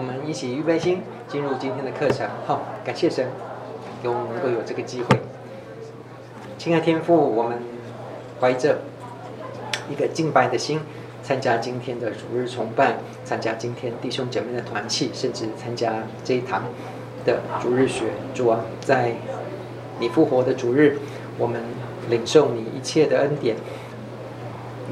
我们一起预备心进入今天的课程。好，感谢神，给我们能够有这个机会。亲爱天父，我们怀着一个敬拜的心，参加今天的主日崇拜，参加今天弟兄姐妹的团契，甚至参加这一堂的主日学。主啊，在你复活的主日，我们领受你一切的恩典，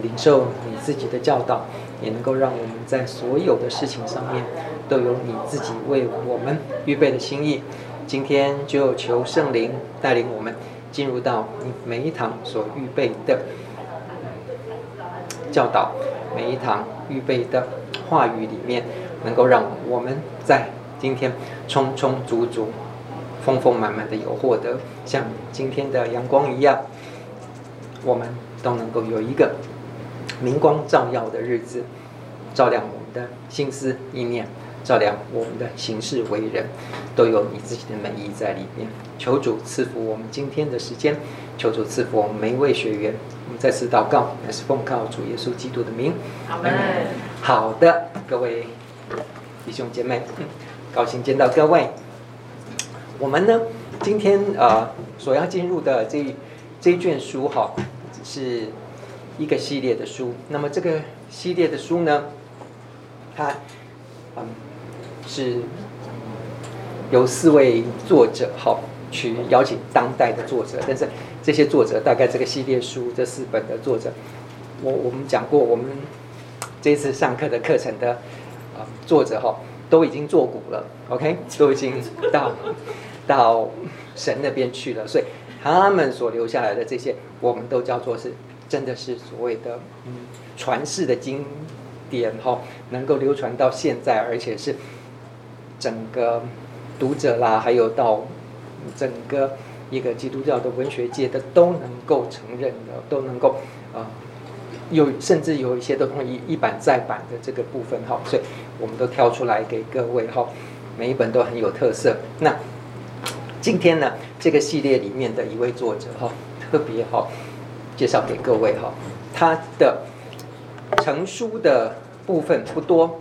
领受你自己的教导。也能够让我们在所有的事情上面都有你自己为我们预备的心意。今天就求圣灵带领我们进入到你每一堂所预备的教导，每一堂预备的话语里面，能够让我们在今天充充足足、丰丰满满的有获得，像今天的阳光一样，我们都能够有一个。明光照耀的日子，照亮我们的心思意念，照亮我们的行事为人，都有你自己的美意在里面。求主赐福我们今天的时间，求主赐福我们每一位学员。我们再次祷告，乃是奉靠主耶稣基督的名。好的，各位弟兄姐妹，高兴见到各位。我们呢，今天呃所要进入的这这一卷书哈，是。一个系列的书，那么这个系列的书呢，它嗯是由四位作者哈去邀请当代的作者，但是这些作者大概这个系列书这四本的作者，我我们讲过，我们这次上课的课程的啊作者哈都已经作古了，OK，都已经到到神那边去了，所以他们所留下来的这些，我们都叫做是。真的是所谓的传世的经典哈，能够流传到现在，而且是整个读者啦，还有到整个一个基督教的文学界的都能够承认的，都能够啊有甚至有一些都可以一版再版的这个部分哈，所以我们都挑出来给各位哈，每一本都很有特色。那今天呢，这个系列里面的一位作者哈，特别好。介绍给各位哈，他的成书的部分不多，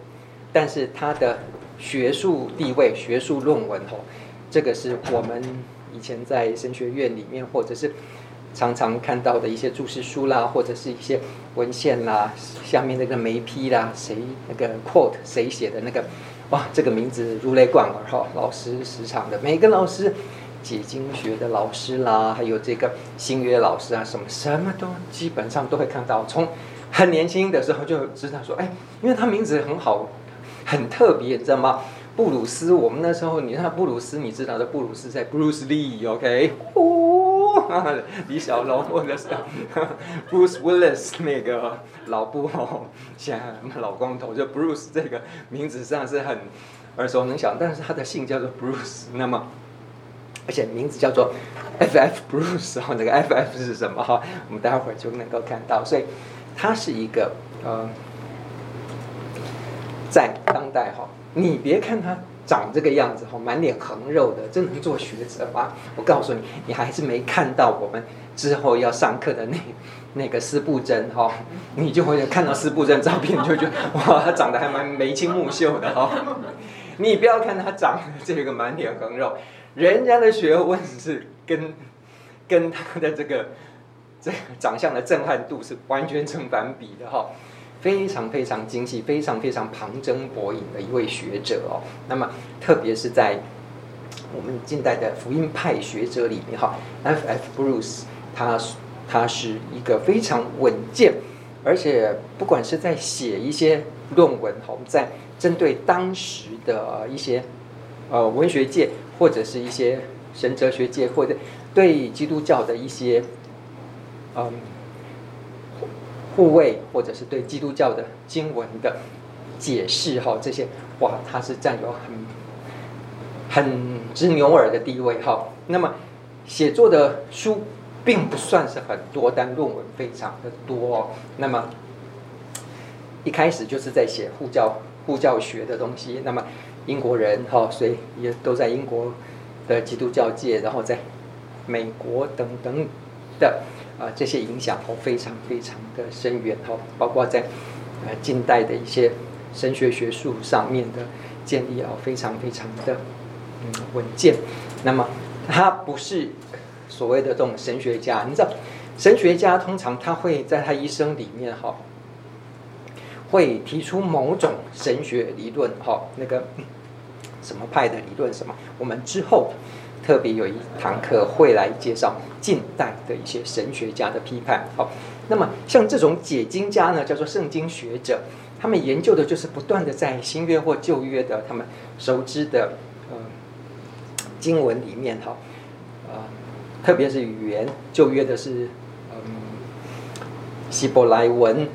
但是他的学术地位、学术论文哈，这个是我们以前在神学院里面，或者是常常看到的一些注释书啦，或者是一些文献啦，下面那个眉批啦，谁那个 quote 谁写的那个，哇，这个名字如雷贯耳哈，老师时常的每个老师。解经学的老师啦，还有这个新约老师啊，什么什么都基本上都会看到。从很年轻的时候就知道说，哎，因为他名字很好，很特别，你知道吗？布鲁斯，我们那时候你看布鲁斯，你知道的布鲁斯在 Bruce Lee，OK？哦，李小龙或者是 Bruce Willis 那个老布哦，像老光头，就 Bruce 这个名字上是很耳熟能详，但是他的姓叫做 Bruce，那么。而且名字叫做 F.F. Bruce 哈，那个 F.F. 是什么哈？我们待会儿就能够看到。所以他是一个呃，在当代哈，你别看他长这个样子哈，满脸横肉的，真能做学者吗？我告诉你，你还是没看到我们之后要上课的那那个司布真哈，你就会看到司布真照片，你就觉得哇，他长得还蛮眉清目秀的哈。你不要看他长得这个满脸横肉。人家的学问是跟跟他的这个这个长相的震撼度是完全成反比的哈，非常非常精细，非常非常旁征博引的一位学者哦。那么特别是在我们近代的福音派学者里面哈，F. F. Bruce 他他是一个非常稳健，而且不管是在写一些论文哈，在针对当时的一些呃文学界。或者是一些神哲学界，或者对基督教的一些嗯护卫，或者是对基督教的经文的解释哈，这些哇，他是占有很很之牛耳的地位哈。那么写作的书并不算是很多，但论文非常的多。那么一开始就是在写护教护教学的东西，那么。英国人哈，所以也都在英国的基督教界，然后在美国等等的啊这些影响哦，非常非常的深远哦，包括在呃近代的一些神学学术上面的建立哦非常非常的嗯稳健。那么他不是所谓的这种神学家，你知道，神学家通常他会在他一生里面哈，会提出某种神学理论哈，那个什么派的理论什么，我们之后。特别有一堂课会来介绍近代的一些神学家的批判。好，那么像这种解经家呢，叫做圣经学者，他们研究的就是不断的在新约或旧约的他们熟知的呃经文里面哈，呃，特别是语言，旧约的是嗯希伯来文、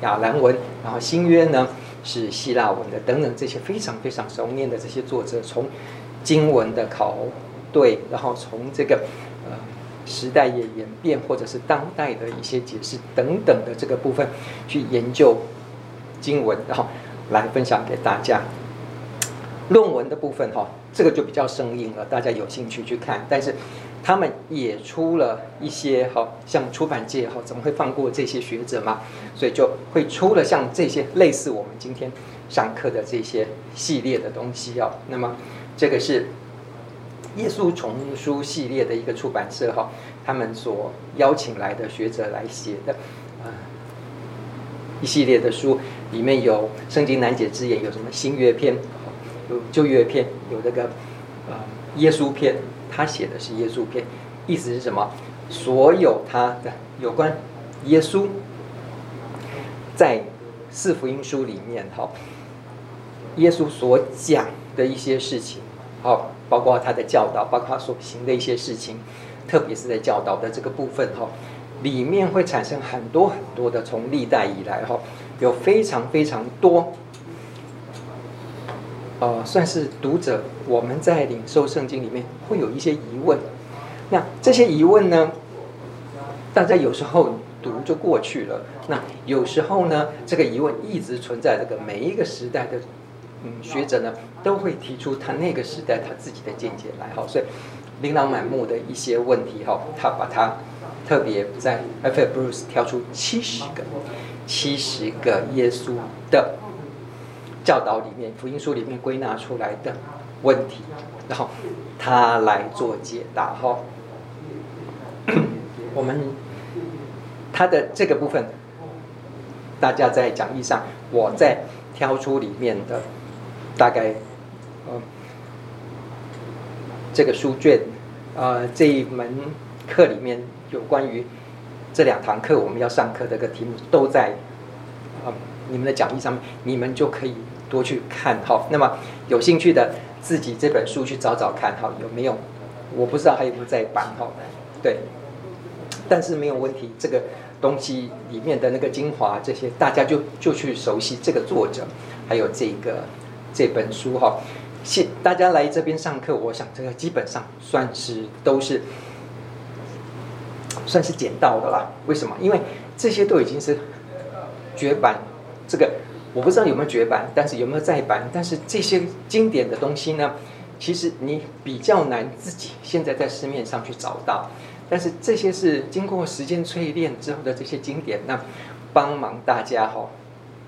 亚兰文，然后新约呢是希腊文的等等这些非常非常熟练的这些作者，从经文的考。对，然后从这个呃时代也演变，或者是当代的一些解释等等的这个部分去研究经文，然后来分享给大家。论文的部分哈，这个就比较生硬了，大家有兴趣去看。但是他们也出了一些哈，像出版界哈，怎么会放过这些学者嘛？所以就会出了像这些类似我们今天上课的这些系列的东西哦。那么这个是。耶稣丛书系列的一个出版社哈，他们所邀请来的学者来写的啊一系列的书，里面有圣经难解之言，有什么新约篇，有旧约篇，有这个啊耶稣篇，他写的是耶稣篇，意思是什么？所有他的有关耶稣在四福音书里面哈，耶稣所讲的一些事情，好。包括他的教导，包括他所行的一些事情，特别是在教导的这个部分哈，里面会产生很多很多的，从历代以来哈，有非常非常多，呃，算是读者我们在领受圣经里面会有一些疑问，那这些疑问呢，大家有时候读就过去了，那有时候呢，这个疑问一直存在这个每一个时代的。嗯，学者呢都会提出他那个时代他自己的见解来哈，所以琳琅满目的一些问题哈，他把它特别在 F.F. Bruce 挑出七十个七十个耶稣的教导里面，福音书里面归纳出来的问题，然后他来做解答哈。我们他的这个部分，大家在讲义上，我在挑出里面的。大概，呃，这个书卷，呃，这一门课里面有关于这两堂课我们要上课的这个题目都在，呃，你们的讲义上面，你们就可以多去看哈。那么有兴趣的自己这本书去找找看哈，有没有？我不知道还有没有在版哈。对，但是没有问题，这个东西里面的那个精华这些，大家就就去熟悉这个作者，还有这个。这本书哈，现大家来这边上课，我想这个基本上算是都是算是捡到的啦。为什么？因为这些都已经是绝版，这个我不知道有没有绝版，但是有没有再版？但是这些经典的东西呢，其实你比较难自己现在在市面上去找到。但是这些是经过时间淬炼之后的这些经典，那帮忙大家哈。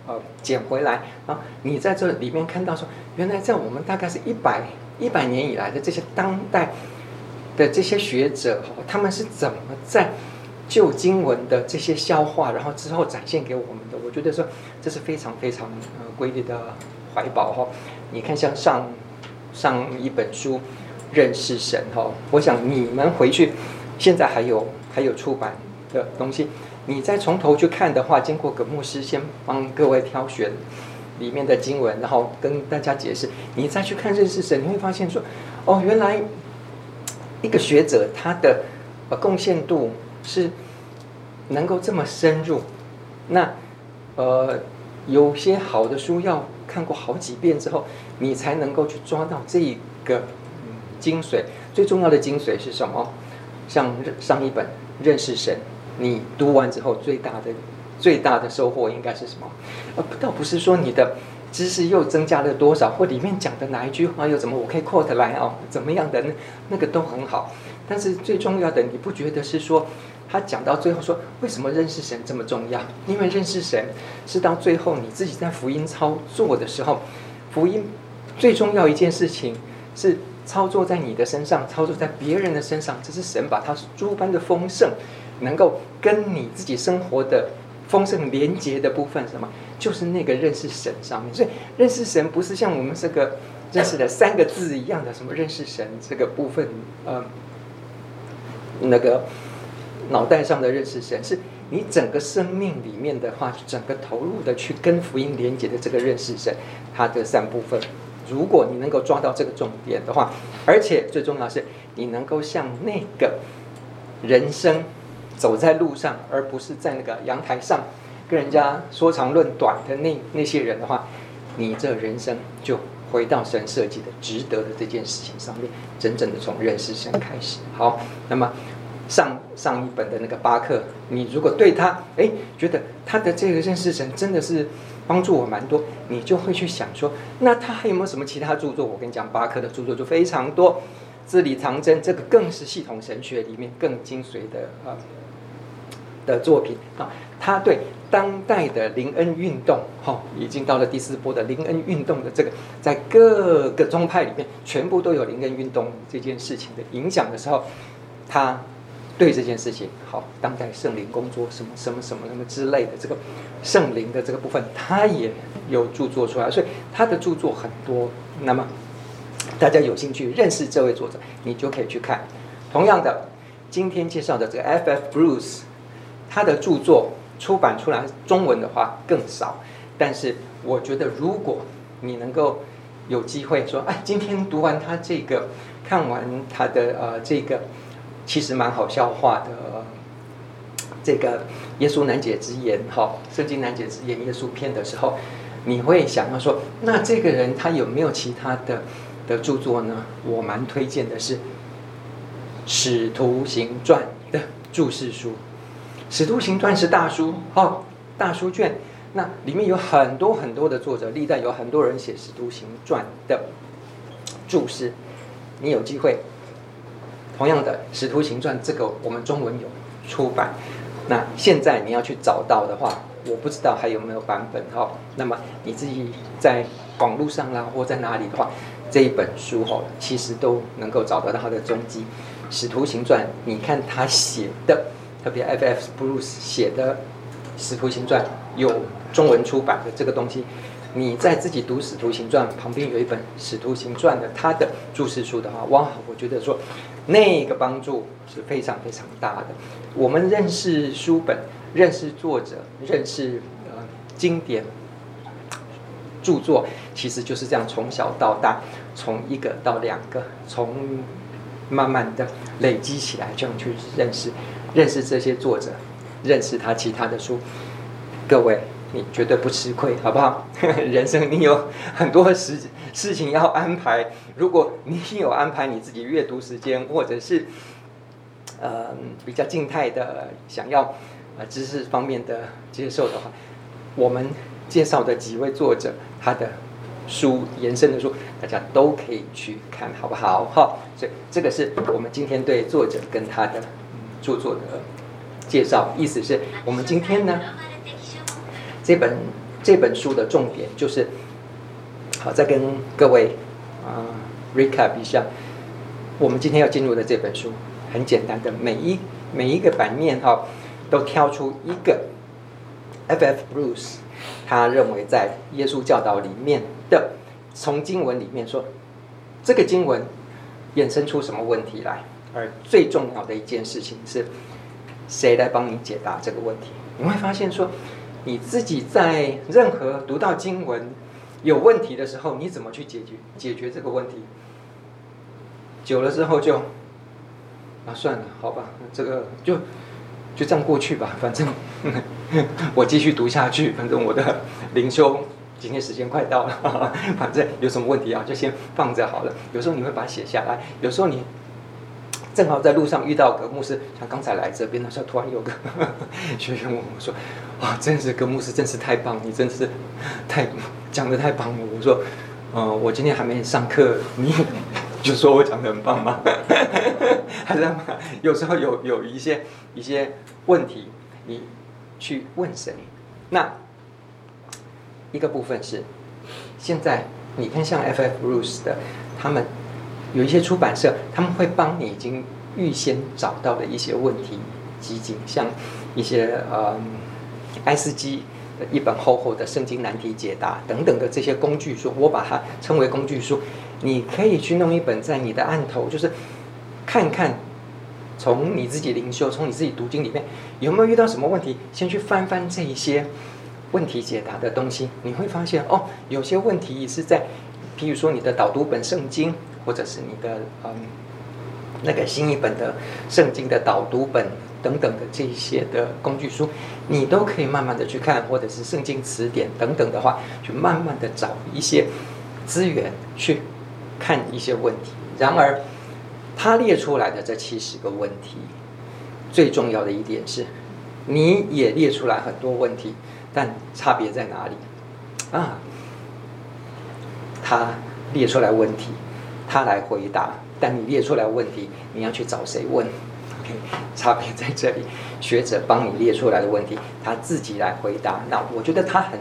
呃，捡回来，然后你在这里面看到说，原来在我们大概是一百一百年以来的这些当代的这些学者，他们是怎么在旧经文的这些消化，然后之后展现给我们的？我觉得说这是非常非常呃瑰丽的怀宝哈。你看，像上上一本书认识神哈，我想你们回去现在还有还有出版的东西。你再从头去看的话，经过葛牧师先帮各位挑选里面的经文，然后跟大家解释，你再去看认识神，你会发现说，哦，原来一个学者他的呃贡献度是能够这么深入。那呃，有些好的书要看过好几遍之后，你才能够去抓到这个精髓。最重要的精髓是什么？像上一本认识神。你读完之后，最大的最大的收获应该是什么？呃，倒不是说你的知识又增加了多少，或里面讲的哪一句话又怎么，我可以 quote 来哦，怎么样的那那个都很好。但是最重要的，你不觉得是说他讲到最后说，为什么认识神这么重要？因为认识神是到最后你自己在福音操作的时候，福音最重要一件事情是操作在你的身上，操作在别人的身上，这是神把他诸般的丰盛，能够跟你自己生活的丰盛连接的部分，什么？就是那个认识神上面。所以认识神不是像我们这个认识的三个字一样的，什么认识神这个部分，呃，那个脑袋上的认识神是。你整个生命里面的话，整个投入的去跟福音连接的这个认识神，它的三部分，如果你能够抓到这个重点的话，而且最重要是，你能够像那个人生走在路上，而不是在那个阳台上跟人家说长论短的那那些人的话，你这人生就回到神设计的值得的这件事情上面，真正的从认识神开始。好，那么。上上一本的那个巴克，你如果对他哎觉得他的这个认识神真的是帮助我蛮多，你就会去想说，那他还有没有什么其他著作？我跟你讲，巴克的著作就非常多，字里藏针，这个更是系统神学里面更精髓的啊的作品啊。他对当代的灵恩运动，哈，已经到了第四波的灵恩运动的这个，在各个宗派里面全部都有灵恩运动这件事情的影响的时候，他。对这件事情，好，当代圣灵工作什么什么什么什么之类的，这个圣灵的这个部分，他也有著作出来，所以他的著作很多。那么大家有兴趣认识这位作者，你就可以去看。同样的，今天介绍的这个 F.F. Bruce，他的著作出版出来中文的话更少，但是我觉得如果你能够有机会说，哎，今天读完他这个，看完他的呃这个。其实蛮好笑话的，这个耶稣难解之言，哈，圣经难解之言，耶稣篇的时候，你会想要说，那这个人他有没有其他的的著作呢？我蛮推荐的是《使徒行传》的注释书，《使徒行传》是大书，哈，大书卷，那里面有很多很多的作者，历代有很多人写《使徒行传》的注释，你有机会。同样的，《使徒行传》这个我们中文有出版，那现在你要去找到的话，我不知道还有没有版本哈。那么你自己在网络上啦，或在哪里的话，这一本书哈，其实都能够找得到它的踪迹。《使徒行传》，你看他写的，特别 F.F. Bruce 写的《使徒行传》有中文出版的这个东西，你在自己读《使徒行传》旁边有一本《使徒行传》的他的注释书的话，哇，我觉得说。那个帮助是非常非常大的。我们认识书本，认识作者，认识呃经典著作，其实就是这样从小到大，从一个到两个，从慢慢的累积起来，这样去认识认识这些作者，认识他其他的书。各位，你绝对不吃亏，好不好？人生你有很多事事情要安排。如果你有安排你自己阅读时间，或者是呃比较静态的想要呃知识方面的接受的话，我们介绍的几位作者他的书延伸的书，大家都可以去看，好不好？好，所以这个是我们今天对作者跟他的著作的介绍。意思是我们今天呢这本这本书的重点就是好，再跟各位啊。recap 一下，我们今天要进入的这本书很简单的，每一每一个版面哈，都挑出一个 F.F. Bruce，他认为在耶稣教导里面的，从经文里面说，这个经文衍生出什么问题来，而最重要的一件事情是，谁来帮你解答这个问题？你会发现说，你自己在任何读到经文有问题的时候，你怎么去解决解决这个问题？久了之后就啊算了，好吧，这个就就这样过去吧。反正我继续读下去，反正我的灵修今天时间快到了，反正有什么问题啊，就先放着好了。有时候你会把它写下来，有时候你正好在路上遇到个牧师，像刚才来这边的时候，突然有个 学员问我说：“哇，真是个牧师，真是太棒，你真是太讲的太棒了。”我说：“嗯、我今天还没上课，你。”就说我讲的很棒吗？还是有时候有有一些一些问题，你去问谁？那一个部分是，现在你看像 F.F. Bruce 的，他们有一些出版社，他们会帮你已经预先找到的一些问题集锦，像一些呃爱斯基的一本厚厚的圣经难题解答等等的这些工具书，我把它称为工具书。你可以去弄一本在你的案头，就是看看从你自己灵修，从你自己读经里面有没有遇到什么问题，先去翻翻这一些。问题解答的东西，你会发现哦，有些问题是在，譬如说你的导读本圣经，或者是你的嗯那个新一本的圣经的导读本等等的这些的工具书，你都可以慢慢的去看，或者是圣经词典等等的话，去慢慢的找一些资源去看一些问题。然而，他列出来的这七十个问题，最重要的一点是，你也列出来很多问题。但差别在哪里？啊，他列出来问题，他来回答。但你列出来问题，你要去找谁问？OK，差别在这里。学者帮你列出来的问题，他自己来回答。那我觉得他很，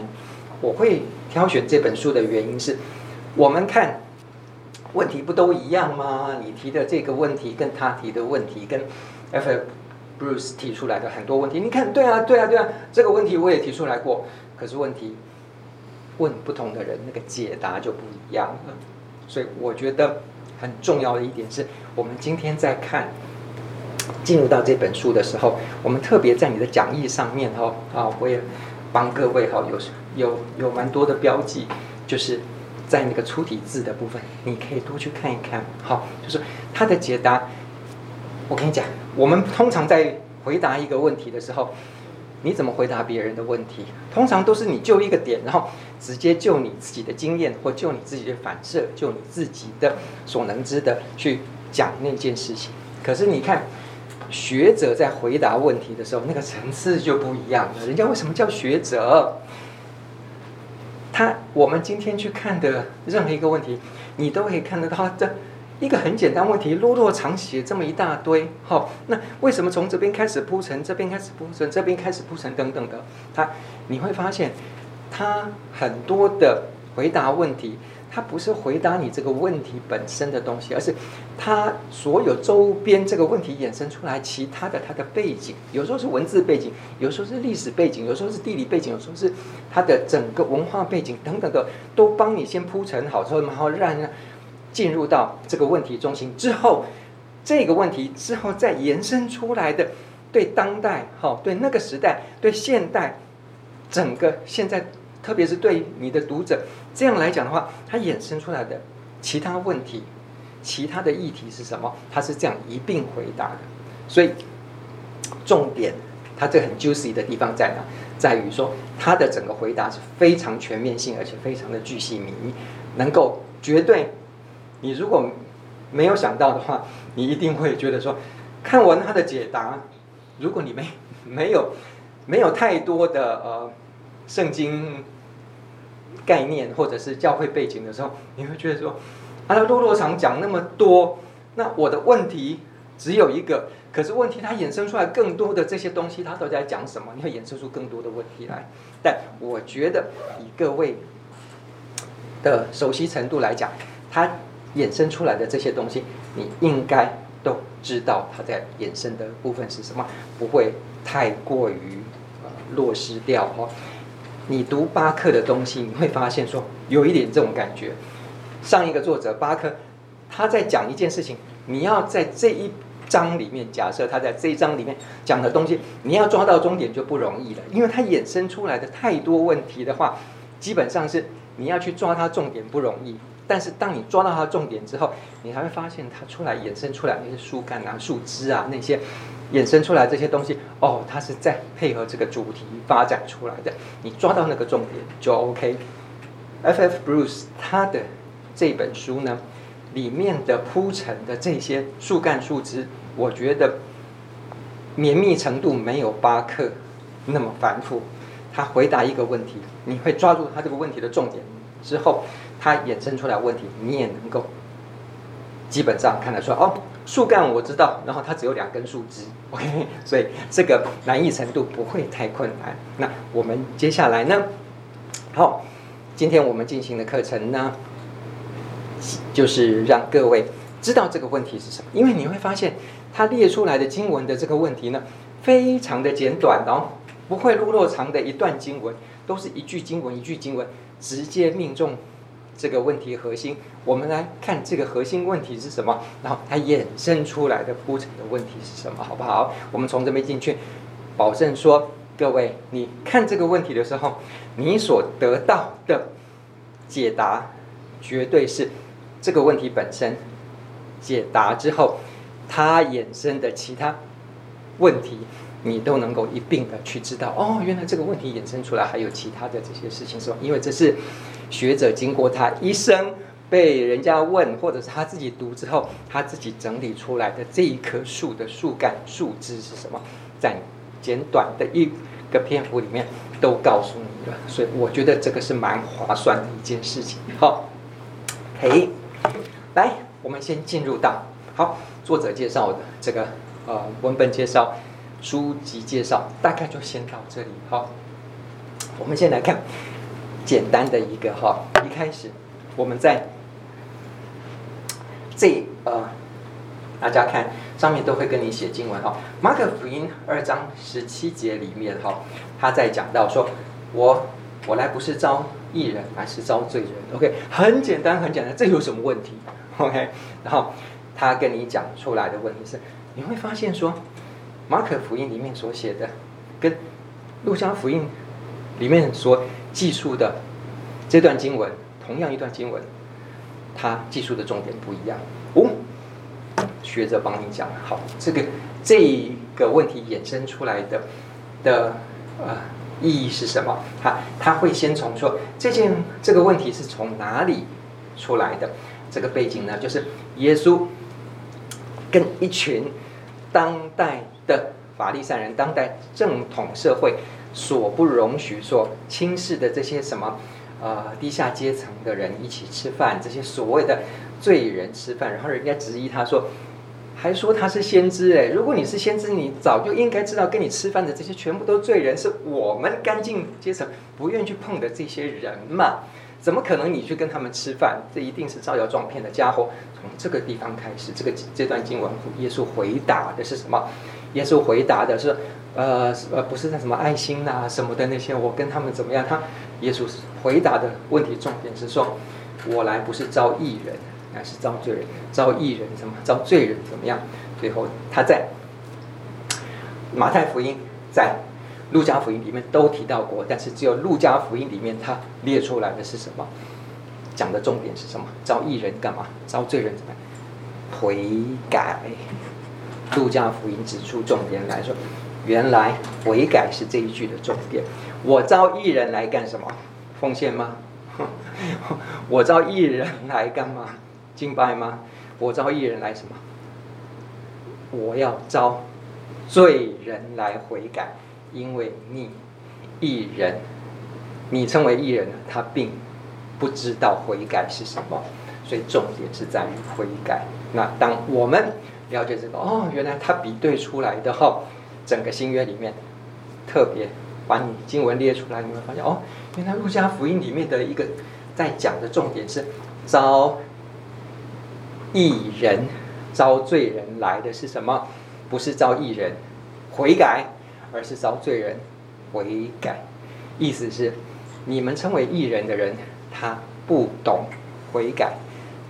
我会挑选这本书的原因是，我们看问题不都一样吗？你提的这个问题跟他提的问题跟 F.。Bruce 提出来的很多问题，你看，对啊，对啊，对啊，这个问题我也提出来过，可是问题问不同的人，那个解答就不一样了。所以我觉得很重要的一点是，我们今天在看进入到这本书的时候，我们特别在你的讲义上面哈啊，我也帮各位哈有有有蛮多的标记，就是在那个粗体字的部分，你可以多去看一看，好，就是他的解答。我跟你讲，我们通常在回答一个问题的时候，你怎么回答别人的问题？通常都是你就一个点，然后直接就你自己的经验或就你自己的反射，就你自己的所能知的去讲那件事情。可是你看，学者在回答问题的时候，那个层次就不一样了。人家为什么叫学者？他我们今天去看的任何一个问题，你都可以看得到这。一个很简单问题，落落长写这么一大堆，好，那为什么从这边开始铺陈，这边开始铺陈，这边开始铺陈等等的？他你会发现，他很多的回答问题，他不是回答你这个问题本身的东西，而是他所有周边这个问题衍生出来其他的他的背景，有时候是文字背景，有时候是历史背景，有时候是地理背景，有时候是他的整个文化背景等等的，都帮你先铺陈好之后，然后让。进入到这个问题中心之后，这个问题之后再延伸出来的，对当代哈，对那个时代，对现代，整个现在，特别是对你的读者这样来讲的话，它衍生出来的其他问题，其他的议题是什么？它是这样一并回答的。所以重点，它这很 juicy 的地方在哪？在于说它的整个回答是非常全面性，而且非常的巨细靡遗，能够绝对。你如果没有想到的话，你一定会觉得说，看完他的解答，如果你没没有 没有太多的呃圣经概念或者是教会背景的时候，你会觉得说，啊，他落落长讲那么多，那我的问题只有一个，可是问题它衍生出来更多的这些东西，它都在讲什么？你会衍生出更多的问题来。但我觉得以各位的熟悉程度来讲，他。衍生出来的这些东西，你应该都知道它在衍生的部分是什么，不会太过于呃落失掉哦。你读巴克的东西，你会发现说有一点这种感觉。上一个作者巴克，他在讲一件事情，你要在这一章里面，假设他在这一章里面讲的东西，你要抓到终点就不容易了，因为他衍生出来的太多问题的话，基本上是你要去抓他重点不容易。但是当你抓到它的重点之后，你还会发现它出来衍生出来那些树干啊、树枝啊那些衍生出来这些东西，哦，它是在配合这个主题发展出来的。你抓到那个重点就 OK。F.F. Bruce 他的这本书呢，里面的铺陈的这些树干树枝，我觉得绵密程度没有巴克那么繁复。他回答一个问题，你会抓住他这个问题的重点之后。它衍生出来问题，你也能够基本上看得出来哦。树干我知道，然后它只有两根树枝，OK，所以这个难易程度不会太困难。那我们接下来呢？好，今天我们进行的课程呢，就是让各位知道这个问题是什么。因为你会发现，他列出来的经文的这个问题呢，非常的简短哦，不会落落长的一段经文，都是一句经文一句经文，直接命中这个问题核心。我们来看这个核心问题是什么，然后它衍生出来的铺陈的问题是什么，好不好？我们从这边进去，保证说。各位，你看这个问题的时候，你所得到的解答，绝对是这个问题本身解答之后，它衍生的其他问题，你都能够一并的去知道。哦，原来这个问题衍生出来还有其他的这些事情，是吧？因为这是学者经过他一生被人家问，或者是他自己读之后，他自己整理出来的这一棵树的树干、树枝是什么，在。简短的一个篇幅里面都告诉你了，所以我觉得这个是蛮划算的一件事情。好，嘿，来，我们先进入到好作者介绍的这个呃文本介绍、书籍介绍，大概就先到这里。好，我们先来看简单的一个哈，一开始我们在这呃。大家看上面都会跟你写经文哈，马可福音二章十七节里面哈，他在讲到说，我我来不是招义人，而是招罪人。OK，很简单很简单，这有什么问题？OK，然后他跟你讲出来的问题是，你会发现说，马可福音里面所写的，跟路加福音里面所记述的这段经文，同样一段经文，他记述的重点不一样。哦。学者帮你讲好，这个这个问题衍生出来的的呃意义是什么？他他会先从说这件这个问题是从哪里出来的？这个背景呢，就是耶稣跟一群当代的法利赛人、当代正统社会所不容许、所轻视的这些什么呃低下阶层的人一起吃饭，这些所谓的罪人吃饭，然后人家质疑他说。还说他是先知哎，如果你是先知，你早就应该知道，跟你吃饭的这些全部都罪人，是我们干净阶层不愿去碰的这些人嘛？怎么可能你去跟他们吃饭？这一定是招摇撞骗的家伙。从这个地方开始，这个这段经文，耶稣回答的是什么？耶稣回答的是，呃呃，不是那什么爱心呐什么的那些，我跟他们怎么样？他耶稣回答的问题重点是说，我来不是招义人。还是招罪人，招义人什么？招罪人怎么样？最后他在马太福音、在路加福音里面都提到过，但是只有路加福音里面他列出来的是什么？讲的重点是什么？招义人干嘛？招罪人怎么样？悔改。路加福音指出重点来说，原来悔改是这一句的重点。我招艺人来干什么？奉献吗？我招艺人来干嘛？敬拜吗？我招艺人来什么？我要招罪人来悔改，因为你艺人，你称为艺人，他并不知道悔改是什么，所以重点是在于悔改。那当我们了解这个，哦，原来他比对出来的哦，整个新约里面特别把你经文列出来，你会发现，哦，原来路加福音里面的一个在讲的重点是招。义人招罪人来的是什么？不是招义人悔改，而是招罪人悔改。意思是，你们称为义人的人，他不懂悔改，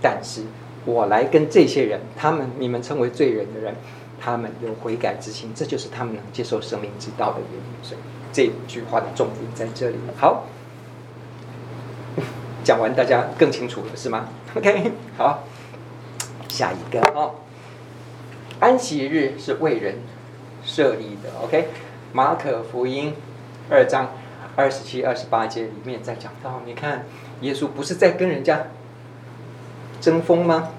但是我来跟这些人，他们你们称为罪人的人，他们有悔改之心，这就是他们能接受生命之道的原因。所以这句话的重点在这里。好，讲完大家更清楚了是吗？OK，好。下一个哦，安息日是为人设立的。OK，马可福音二章二十七、二十八节里面在讲到，你看耶稣不是在跟人家争锋吗？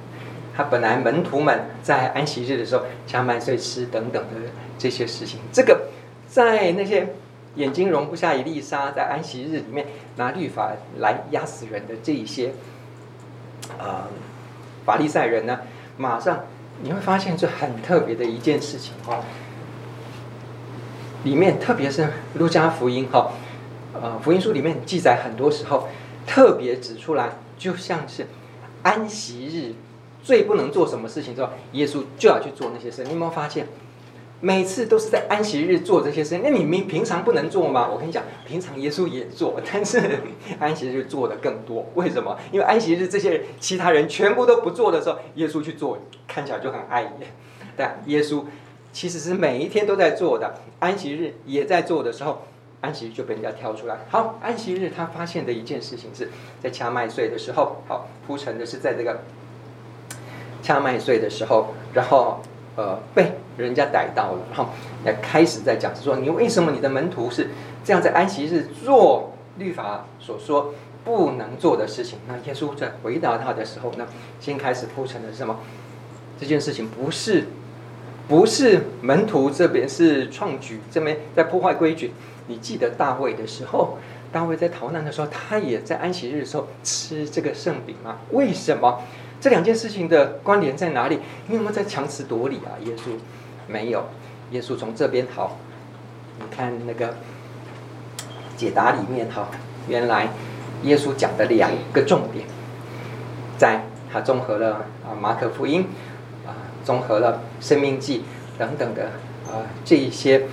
他本来门徒们在安息日的时候掐麦穗吃等等的这些事情，这个在那些眼睛容不下一粒沙，在安息日里面拿律法来压死人的这一些，呃。法利赛人呢，马上你会发现这很特别的一件事情哈。里面特别是路加福音哈，呃，福音书里面记载很多时候特别指出来，就像是安息日最不能做什么事情之后，耶稣就要去做那些事。你有没有发现？每次都是在安息日做这些事，那你平平常不能做吗？我跟你讲，平常耶稣也做，但是安息日做的更多。为什么？因为安息日这些其他人全部都不做的时候，耶稣去做，看起来就很碍眼。但耶稣其实是每一天都在做的，安息日也在做的时候，安息日就被人家挑出来。好，安息日他发现的一件事情是在掐麦穗的时候，好铺陈的是在这个掐麦穗的时候，然后。呃，被人家逮到了，然后也开始在讲说，你为什么你的门徒是这样在安息日做律法所说不能做的事情？那耶稣在回答他的时候呢，先开始铺陈的是什么？这件事情不是，不是门徒这边是创举，这边在破坏规矩。你记得大卫的时候，大卫在逃难的时候，他也在安息日的时候吃这个圣饼吗？为什么？这两件事情的关联在哪里？你有没有在强词夺理啊？耶稣没有，耶稣从这边好，你看那个解答里面哈，原来耶稣讲的两个重点，在他综合了啊马可福音，综合了生命记等等的啊这一些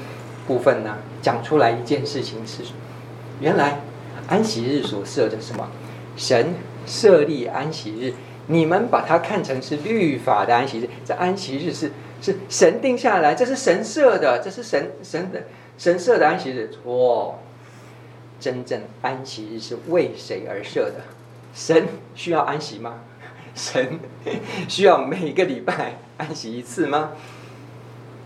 部分呢，讲出来一件事情是，原来安息日所设的什么？神设立安息日。你们把它看成是律法的安息日，这安息日是是神定下来，这是神设的，这是神神的神设的安息日。错，真正安息日是为谁而设的？神需要安息吗？神需要每个礼拜安息一次吗？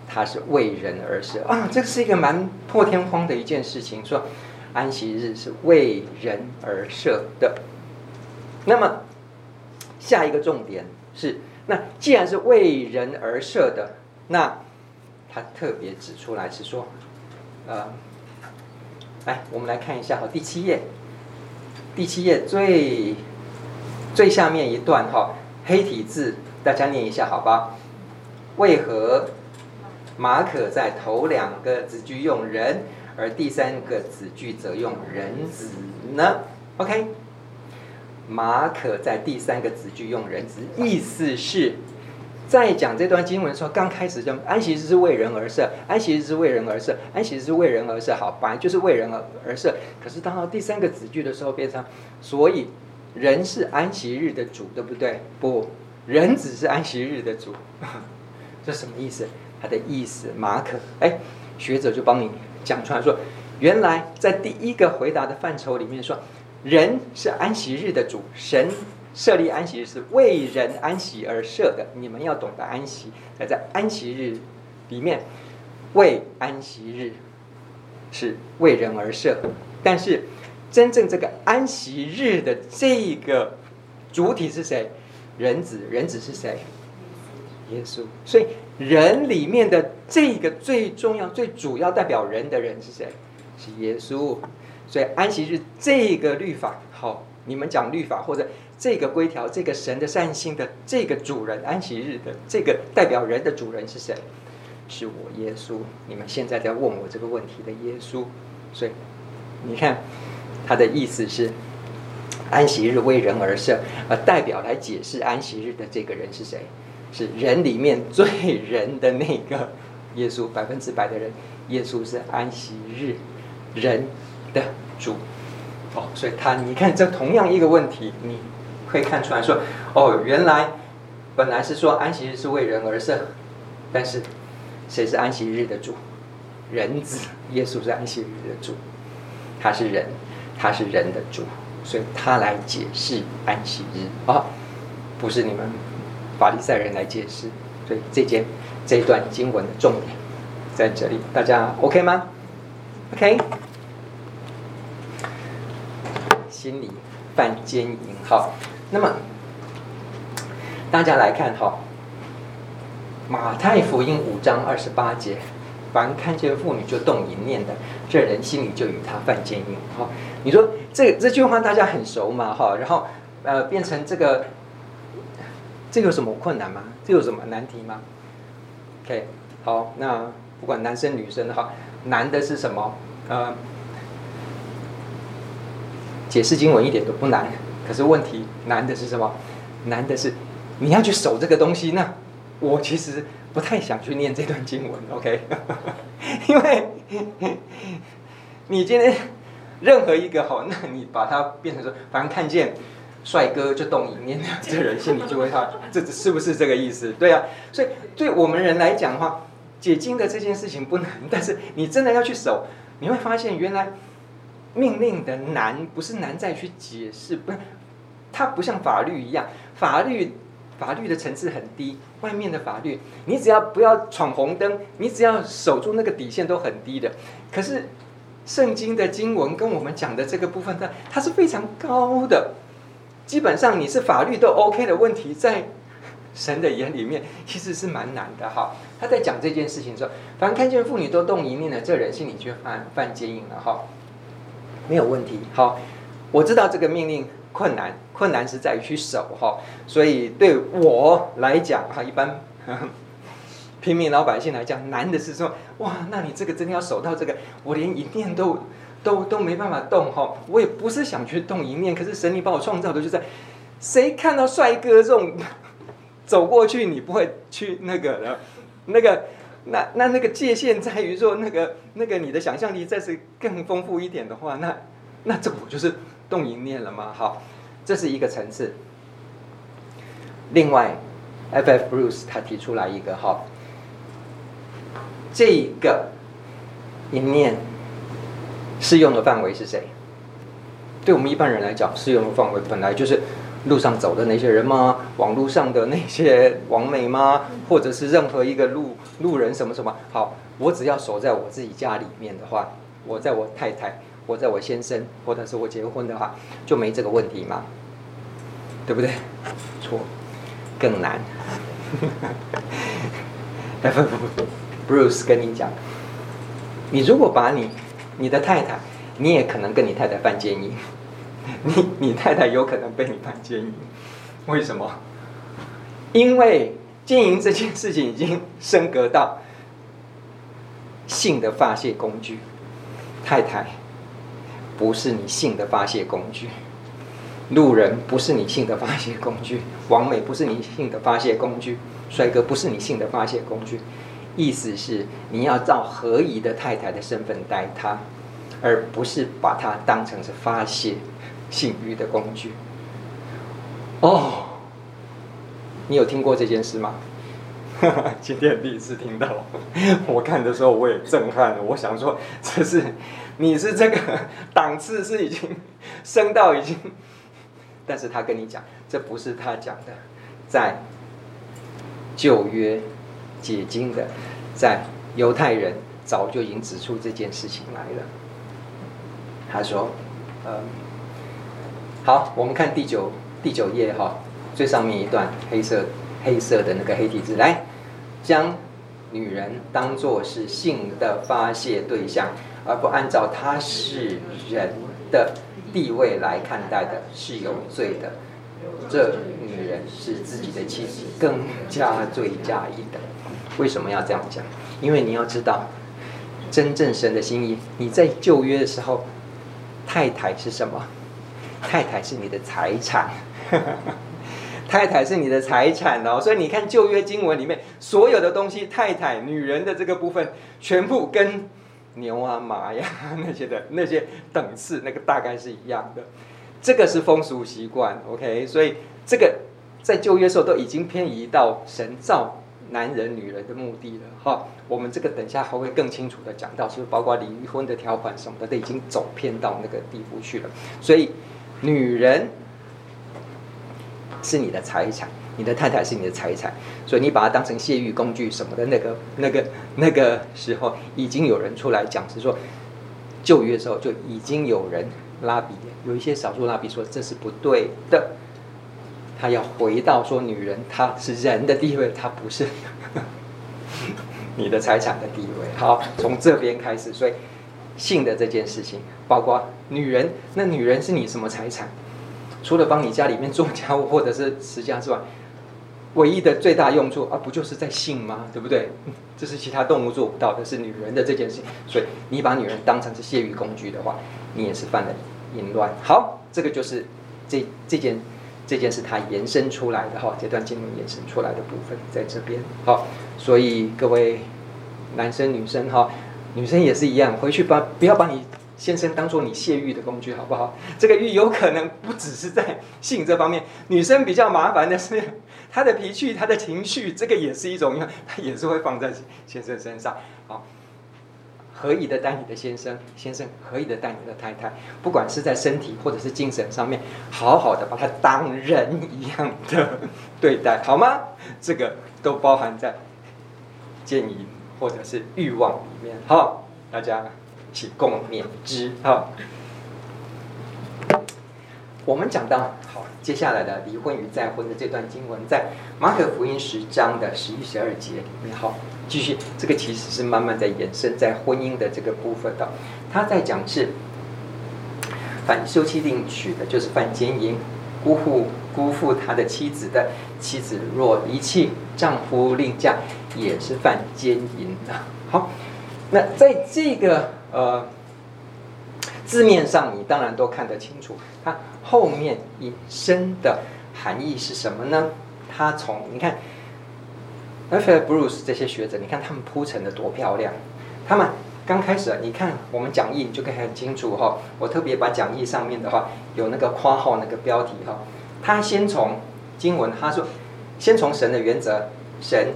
他是为人而设啊！这是一个蛮破天荒的一件事情，说安息日是为人而设的。那么。下一个重点是，那既然是为人而设的，那他特别指出来是说，呃，来，我们来看一下哈，第七页，第七页最最下面一段哈，黑体字，大家念一下好吧？为何马可在头两个子句用人，而第三个子句则用人子呢？OK。马可在第三个子句用人子，意思是，在讲这段经文的时候，刚开始就安息日是为人而设，安息日是为人而设，安息日是为人而设。好，本来就是为人而而设。可是当到第三个子句的时候，变成所以人是安息日的主，对不对？不，人只是安息日的主，这什么意思？他的意思，马可哎，学者就帮你讲出来说，原来在第一个回答的范畴里面说。人是安息日的主，神设立安息日是为人安息而设的。你们要懂得安息，在在安息日里面，为安息日是为人而设。但是真正这个安息日的这个主体是谁？人子，人子是谁？耶稣。所以人里面的这个最重要、最主要代表人的人是谁？是耶稣。所以安息日这个律法，好，你们讲律法或者这个规条，这个神的善心的这个主人，安息日的这个代表人的主人是谁？是我耶稣。你们现在在问我这个问题的耶稣，所以你看他的意思是，安息日为人而设，而代表来解释安息日的这个人是谁？是人里面最人的那个耶稣，百分之百的人，耶稣是安息日人。的主，哦，所以他你看这同样一个问题，你会看出来说，哦，原来本来是说安息日是为人而设，但是谁是安息日的主？人子耶稣是安息日的主，他是人，他是人的主，所以他来解释安息日啊、哦，不是你们法利赛人来解释。所以这节这一段经文的重点在这里，大家 OK 吗？OK。心里犯奸淫，好，那么大家来看哈，马太福音五章二十八节，凡看见妇女就动淫念的，这人心里就与他犯奸淫。好，你说这这句话大家很熟嘛？哈，然后呃变成这个，这有什么困难吗？这有什么难题吗？OK，好，那不管男生女生哈，难的是什么？呃。解释经文一点都不难，可是问题难的是什么？难的是你要去守这个东西，那我其实不太想去念这段经文，OK？因为你今天任何一个好，那你把它变成说，反正看见帅哥就动淫念，这人心里就会他，这是不是这个意思？对啊，所以对我们人来讲的话，解经的这件事情不难，但是你真的要去守，你会发现原来命令的难不是难在去解释，不是，它不像法律一样，法律法律的层次很低，外面的法律你只要不要闯红灯，你只要守住那个底线都很低的，可是。圣经的经文跟我们讲的这个部分，它它是非常高的。基本上你是法律都 OK 的问题，在神的眼里面其实是蛮难的哈。他在讲这件事情的时候，反正看见妇女都动淫念的，这人心里就犯犯奸淫了哈。没有问题。好，我知道这个命令困难，困难是在于去守哈。所以对我来讲哈，一般。平民老百姓来讲，难的是说，哇，那你这个真的要守到这个，我连一念都都都没办法动哈。我也不是想去动一念，可是神你把我创造的就在，谁看到帅哥这种 走过去，你不会去那个的，那个那那那个界限在于说，那个那个你的想象力再是更丰富一点的话，那那这我就是动一念了吗？好，这是一个层次。另外，F.F. Bruce 他提出来一个哈。这个淫念适用的范围是谁？对我们一般人来讲，适用的范围本来就是路上走的那些人吗？网络上的那些 网美吗？或者是任何一个路路人什么什么？好，我只要守在我自己家里面的话，我在我太太，我在我先生，或者是我结婚的话，就没这个问题嘛？对不对？错，更难 不不不。Bruce 跟你讲，你如果把你你的太太，你也可能跟你太太犯奸淫，你你太太有可能被你犯奸淫，为什么？因为奸淫这件事情已经升格到性的发泄工具，太太不是你性的发泄工具，路人不是你性的发泄工具，王美不是你性的发泄工具，帅哥不是你性的发泄工具。意思是你要照合宜的太太的身份待他，而不是把他当成是发泄性欲的工具。哦，你有听过这件事吗？今天第一次听到，我看的时候我也震撼了。我想说，这是你是这个 档次是已经升到已经，但是他跟你讲，这不是他讲的，在旧约。解经的，在犹太人早就已经指出这件事情来了。他说：“呃，好，我们看第九第九页哈，最上面一段黑色黑色的那个黑体字，来将女人当作是性的发泄对象，而不按照他是人的地位来看待的，是有罪的。这女人是自己的妻子，更加罪加一等。”为什么要这样讲？因为你要知道，真正神的心意。你在旧约的时候，太太是什么？太太是你的财产，太太是你的财产哦。所以你看旧约经文里面所有的东西，太太、女人的这个部分，全部跟牛啊、马呀那些的那些等次，那个大概是一样的。这个是风俗习惯，OK？所以这个在旧约时候都已经偏移到神造。男人、女人的目的了，哈，我们这个等下还会更清楚的讲到，就是包括离婚的条款什么的，都已经走偏到那个地步去了。所以，女人是你的财产，你的太太是你的财产，所以你把它当成泄欲工具什么的，那个、那个、那个时候，已经有人出来讲，是说旧约的时候就已经有人拉比，有一些少数拉比说这是不对的。他要回到说，女人她是人的地位，她不是 你的财产的地位。好，从这边开始，所以性的这件事情，包括女人，那女人是你什么财产？除了帮你家里面做家务或者是持家之外，唯一的最大用处啊，不就是在性吗？对不对？这是其他动物做不到的，是女人的这件事情。所以你把女人当成是泄欲工具的话，你也是犯了淫乱。好，这个就是这这件。这件事它延伸出来的哈，这段经文延伸出来的部分在这边好，所以各位男生女生哈，女生也是一样，回去把不要把你先生当做你泄欲的工具，好不好？这个欲有可能不只是在性这方面，女生比较麻烦的是，他的脾气、他的情绪，这个也是一种，因为她也是会放在先生身上。好，合宜的待你的先生，先生合宜的待你的太太，不管是在身体或者是精神上面，好好的把他当人一样的对待，好吗？这个都包含在建议或者是欲望里面。好，大家。一起共勉之。好，我们讲到好，接下来的离婚与再婚的这段经文，在马可福音十章的十一、十二节里面。好，继续，这个其实是慢慢在延伸在婚姻的这个部分的。他在讲是，犯休妻另娶的，就是犯奸淫；辜负辜负他的妻子的妻子，若离弃丈夫另嫁，也是犯奸淫的。好，那在这个。呃，字面上你当然都看得清楚，他后面引申的含义是什么呢？它从你看，F.F. Bruce 这些学者，你看他们铺陈的多漂亮。他们刚开始，你看我们讲义你就可以很清楚哈。我特别把讲义上面的话有那个括号那个标题哈。他先从经文，他说先从神的原则，神，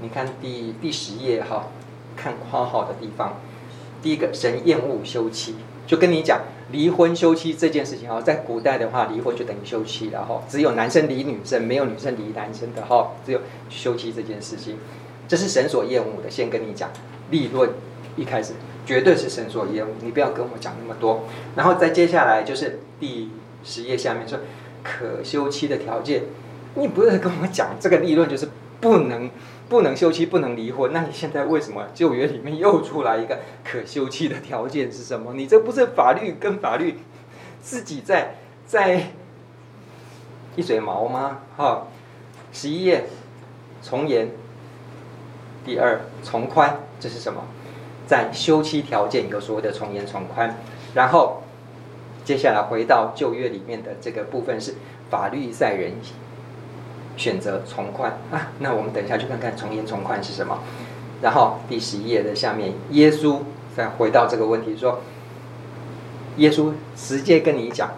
你看第第十页哈，看括号的地方。第一个，神厌恶休妻，就跟你讲离婚休妻这件事情哦，在古代的话，离婚就等于休妻，然后只有男生离女生，没有女生离男生的哈，只有休妻这件事情，这是神所厌恶的。先跟你讲，立论一开始绝对是神所厌恶，你不要跟我讲那么多。然后再接下来就是第十页下面说可休妻的条件，你不是跟我讲这个立论就是不能。不能休妻，不能离婚。那你现在为什么旧约里面又出来一个可休妻的条件是什么？你这不是法律跟法律自己在在一嘴毛吗？哈，十一页从严，第二从宽，这是什么？在休妻条件有所谓的从严从宽，然后接下来回到旧约里面的这个部分是法律在人。选择从宽啊，那我们等一下去看看从严从宽是什么。然后第十一页的下面，耶稣再回到这个问题说，耶稣直接跟你讲，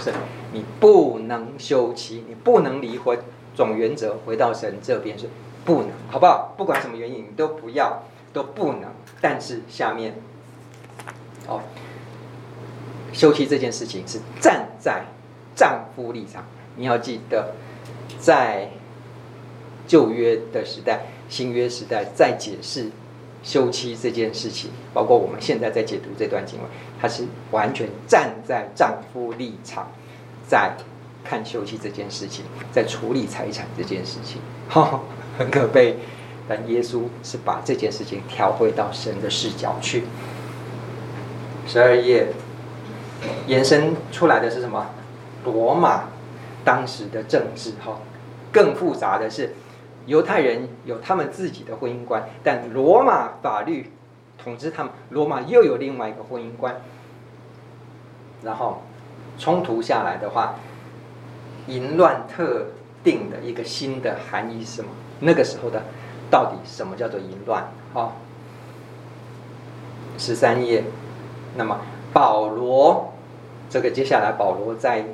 是你不能休妻，你不能离婚，总原则回到神这边是不能，好不好？不管什么原因，你都不要，都不能。但是下面，哦，休妻这件事情是站在丈夫立场，你要记得。在旧约的时代、新约时代，在解释休妻这件事情，包括我们现在在解读这段经文，他是完全站在丈夫立场，在看休妻这件事情，在处理财产这件事情，哈，很可悲。但耶稣是把这件事情调回到神的视角去。十二页延伸出来的是什么？罗马。当时的政治哈，更复杂的是，犹太人有他们自己的婚姻观，但罗马法律统治他们，罗马又有另外一个婚姻观。然后冲突下来的话，淫乱特定的一个新的含义是什么？那个时候的到底什么叫做淫乱？哈，十三页，那么保罗这个接下来保罗在。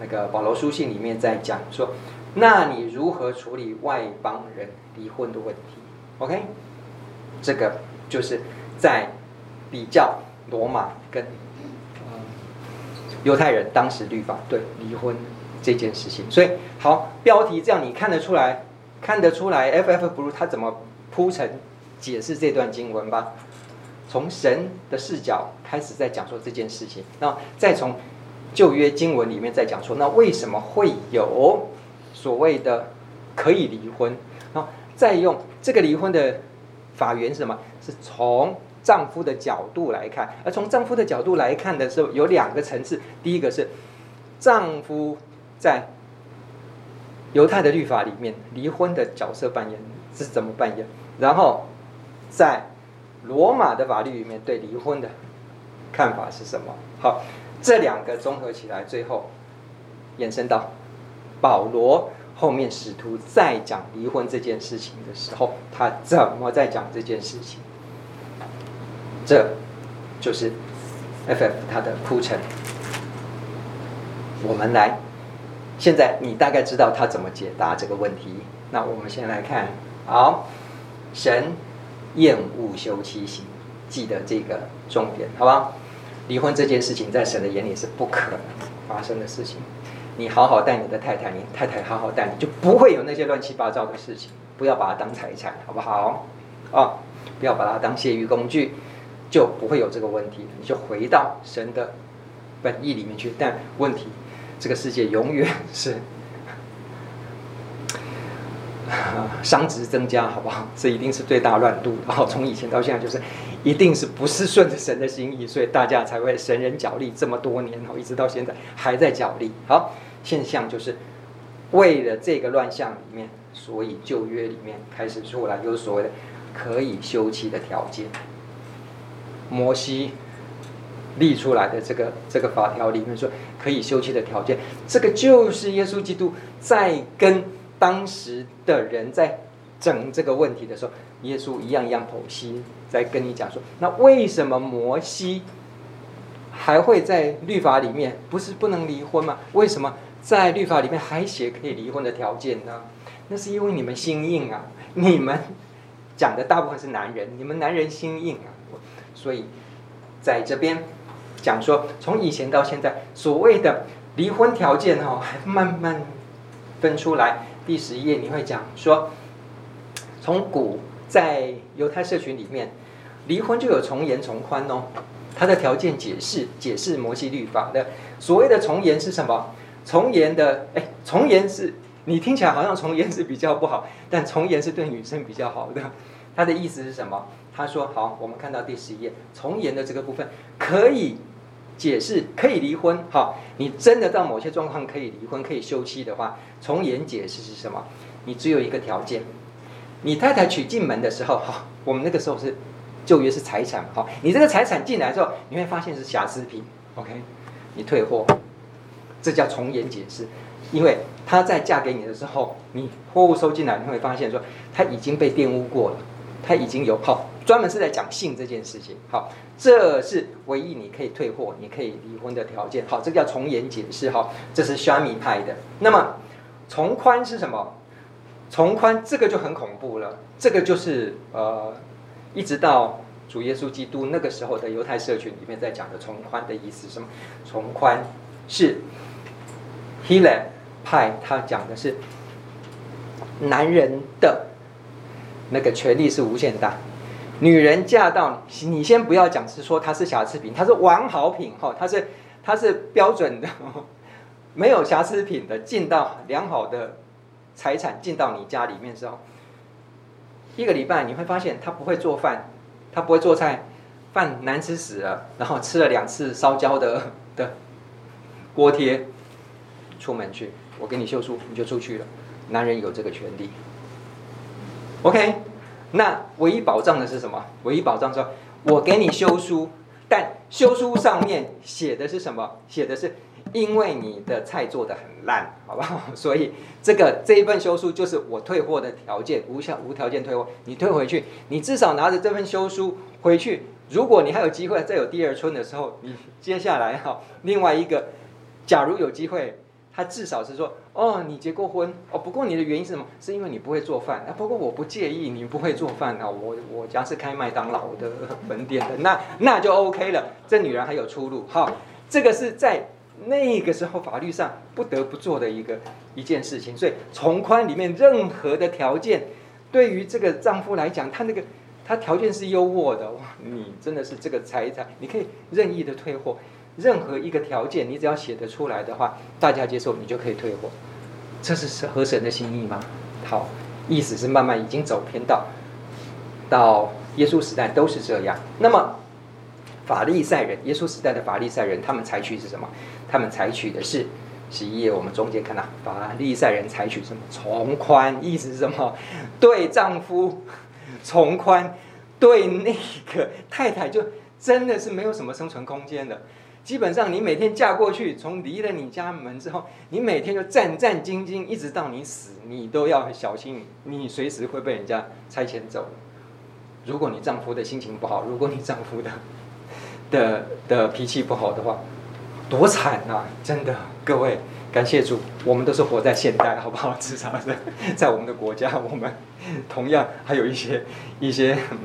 那个保罗书信里面在讲说，那你如何处理外邦人离婚的问题？OK，这个就是在比较罗马跟犹太人当时律法对离婚这件事情。所以好，标题这样你看得出来，看得出来，F.F. 不如他怎么铺陈解释这段经文吧？从神的视角开始在讲说这件事情，那再从。旧约经文里面在讲说，那为什么会有所谓的可以离婚？然后再用这个离婚的法源是什么？是从丈夫的角度来看，而从丈夫的角度来看的时候，有两个层次。第一个是丈夫在犹太的律法里面离婚的角色扮演是怎么扮演，然后在罗马的法律里面对离婚的看法是什么？好。这两个综合起来，最后延伸到保罗后面使徒在讲离婚这件事情的时候，他怎么在讲这件事情？这就是 FF 他的铺陈。我们来，现在你大概知道他怎么解答这个问题。那我们先来看，好，神厌恶休妻型，记得这个重点，好不好？离婚这件事情在神的眼里是不可能发生的事情。你好好待你的太太，你太太好好待你，就不会有那些乱七八糟的事情。不要把它当财产，好不好？哦，不要把它当泄欲工具，就不会有这个问题。你就回到神的本意里面去。但问题，这个世界永远是 熵值增加，好不好？这一定是最大乱度。然后从以前到现在，就是一定是不是顺着神的心意，所以大家才会神人角力这么多年，然后一直到现在还在角力。好。现象就是为了这个乱象里面，所以旧约里面开始出来有所谓的可以休妻的条件。摩西立出来的这个这个法条里面说可以休妻的条件，这个就是耶稣基督在跟当时的人在整这个问题的时候，耶稣一样一样剖析，在跟你讲说，那为什么摩西还会在律法里面不是不能离婚吗？为什么？在律法里面还写可以离婚的条件呢，那是因为你们心硬啊！你们讲的大部分是男人，你们男人心硬啊，所以在这边讲说，从以前到现在，所谓的离婚条件哈，还慢慢分出来。第十一页你会讲说，从古在犹太社群里面，离婚就有从严从宽哦，他的条件解释解释摩西律法的所谓的从严是什么？从严的，哎，从严是你听起来好像从严是比较不好，但从严是对女生比较好的。他的意思是什么？他说：好，我们看到第十一页，从严的这个部分可以解释，可以离婚。好，你真的到某些状况可以离婚，可以休妻的话，从严解释是什么？你只有一个条件，你太太娶进门的时候，好，我们那个时候是旧约是财产，好，你这个财产进来之后，你会发现是瑕疵品，OK，你退货。这叫从严解释，因为她在嫁给你的时候，你货物收进来，你会发现说她已经被玷污过了，她已经有好专门是在讲性这件事情。好，这是唯一你可以退货、你可以离婚的条件。好，这叫从严解释。好，这是虾米派的。那么从宽是什么？从宽这个就很恐怖了。这个就是呃，一直到主耶稣基督那个时候的犹太社群里面在讲的从宽的意思什么？从宽是。Hillel 派他讲的是，男人的那个权利是无限大，女人嫁到你先不要讲是说她是瑕疵品，她是完好品哈，她是她是标准的，没有瑕疵品的进到良好的财产进到你家里面的时候，一个礼拜你会发现他不会做饭，他不会做菜，饭难吃死了，然后吃了两次烧焦的 的锅贴。出门去，我给你修书，你就出去了。男人有这个权利。OK，那唯一保障的是什么？唯一保障说，我给你修书，但修书上面写的是什么？写的是因为你的菜做得很烂，好不好？所以这个这一份休书就是我退货的条件，无效无条件退货。你退回去，你至少拿着这份休书回去。如果你还有机会再有第二春的时候，你 接下来哈，另外一个，假如有机会。他至少是说，哦，你结过婚，哦，不过你的原因是什么？是因为你不会做饭。啊，不过我不介意你不会做饭啊，我我家是开麦当劳的门店的，那那就 OK 了。这女人还有出路，哈，这个是在那个时候法律上不得不做的一个一件事情。所以从宽里面任何的条件，对于这个丈夫来讲，他那个他条件是优渥的，哇，你真的是这个财产，你可以任意的退货。任何一个条件，你只要写得出来的话，大家接受，你就可以退货。这是合神的心意吗？好，意思是慢慢已经走偏到到耶稣时代都是这样。那么法利赛人，耶稣时代的法利赛人，他们采取是什么？他们采取的是十一页，我们中间看到法利赛人采取什么？从宽，意思是什么？对丈夫从宽，对那个太太就真的是没有什么生存空间的。基本上你每天嫁过去，从离了你家门之后，你每天就战战兢兢，一直到你死，你都要小心，你随时会被人家拆迁走。如果你丈夫的心情不好，如果你丈夫的的的脾气不好的话，多惨啊！真的，各位，感谢主，我们都是活在现代，好不好？至少在在我们的国家，我们同样还有一些一些嗯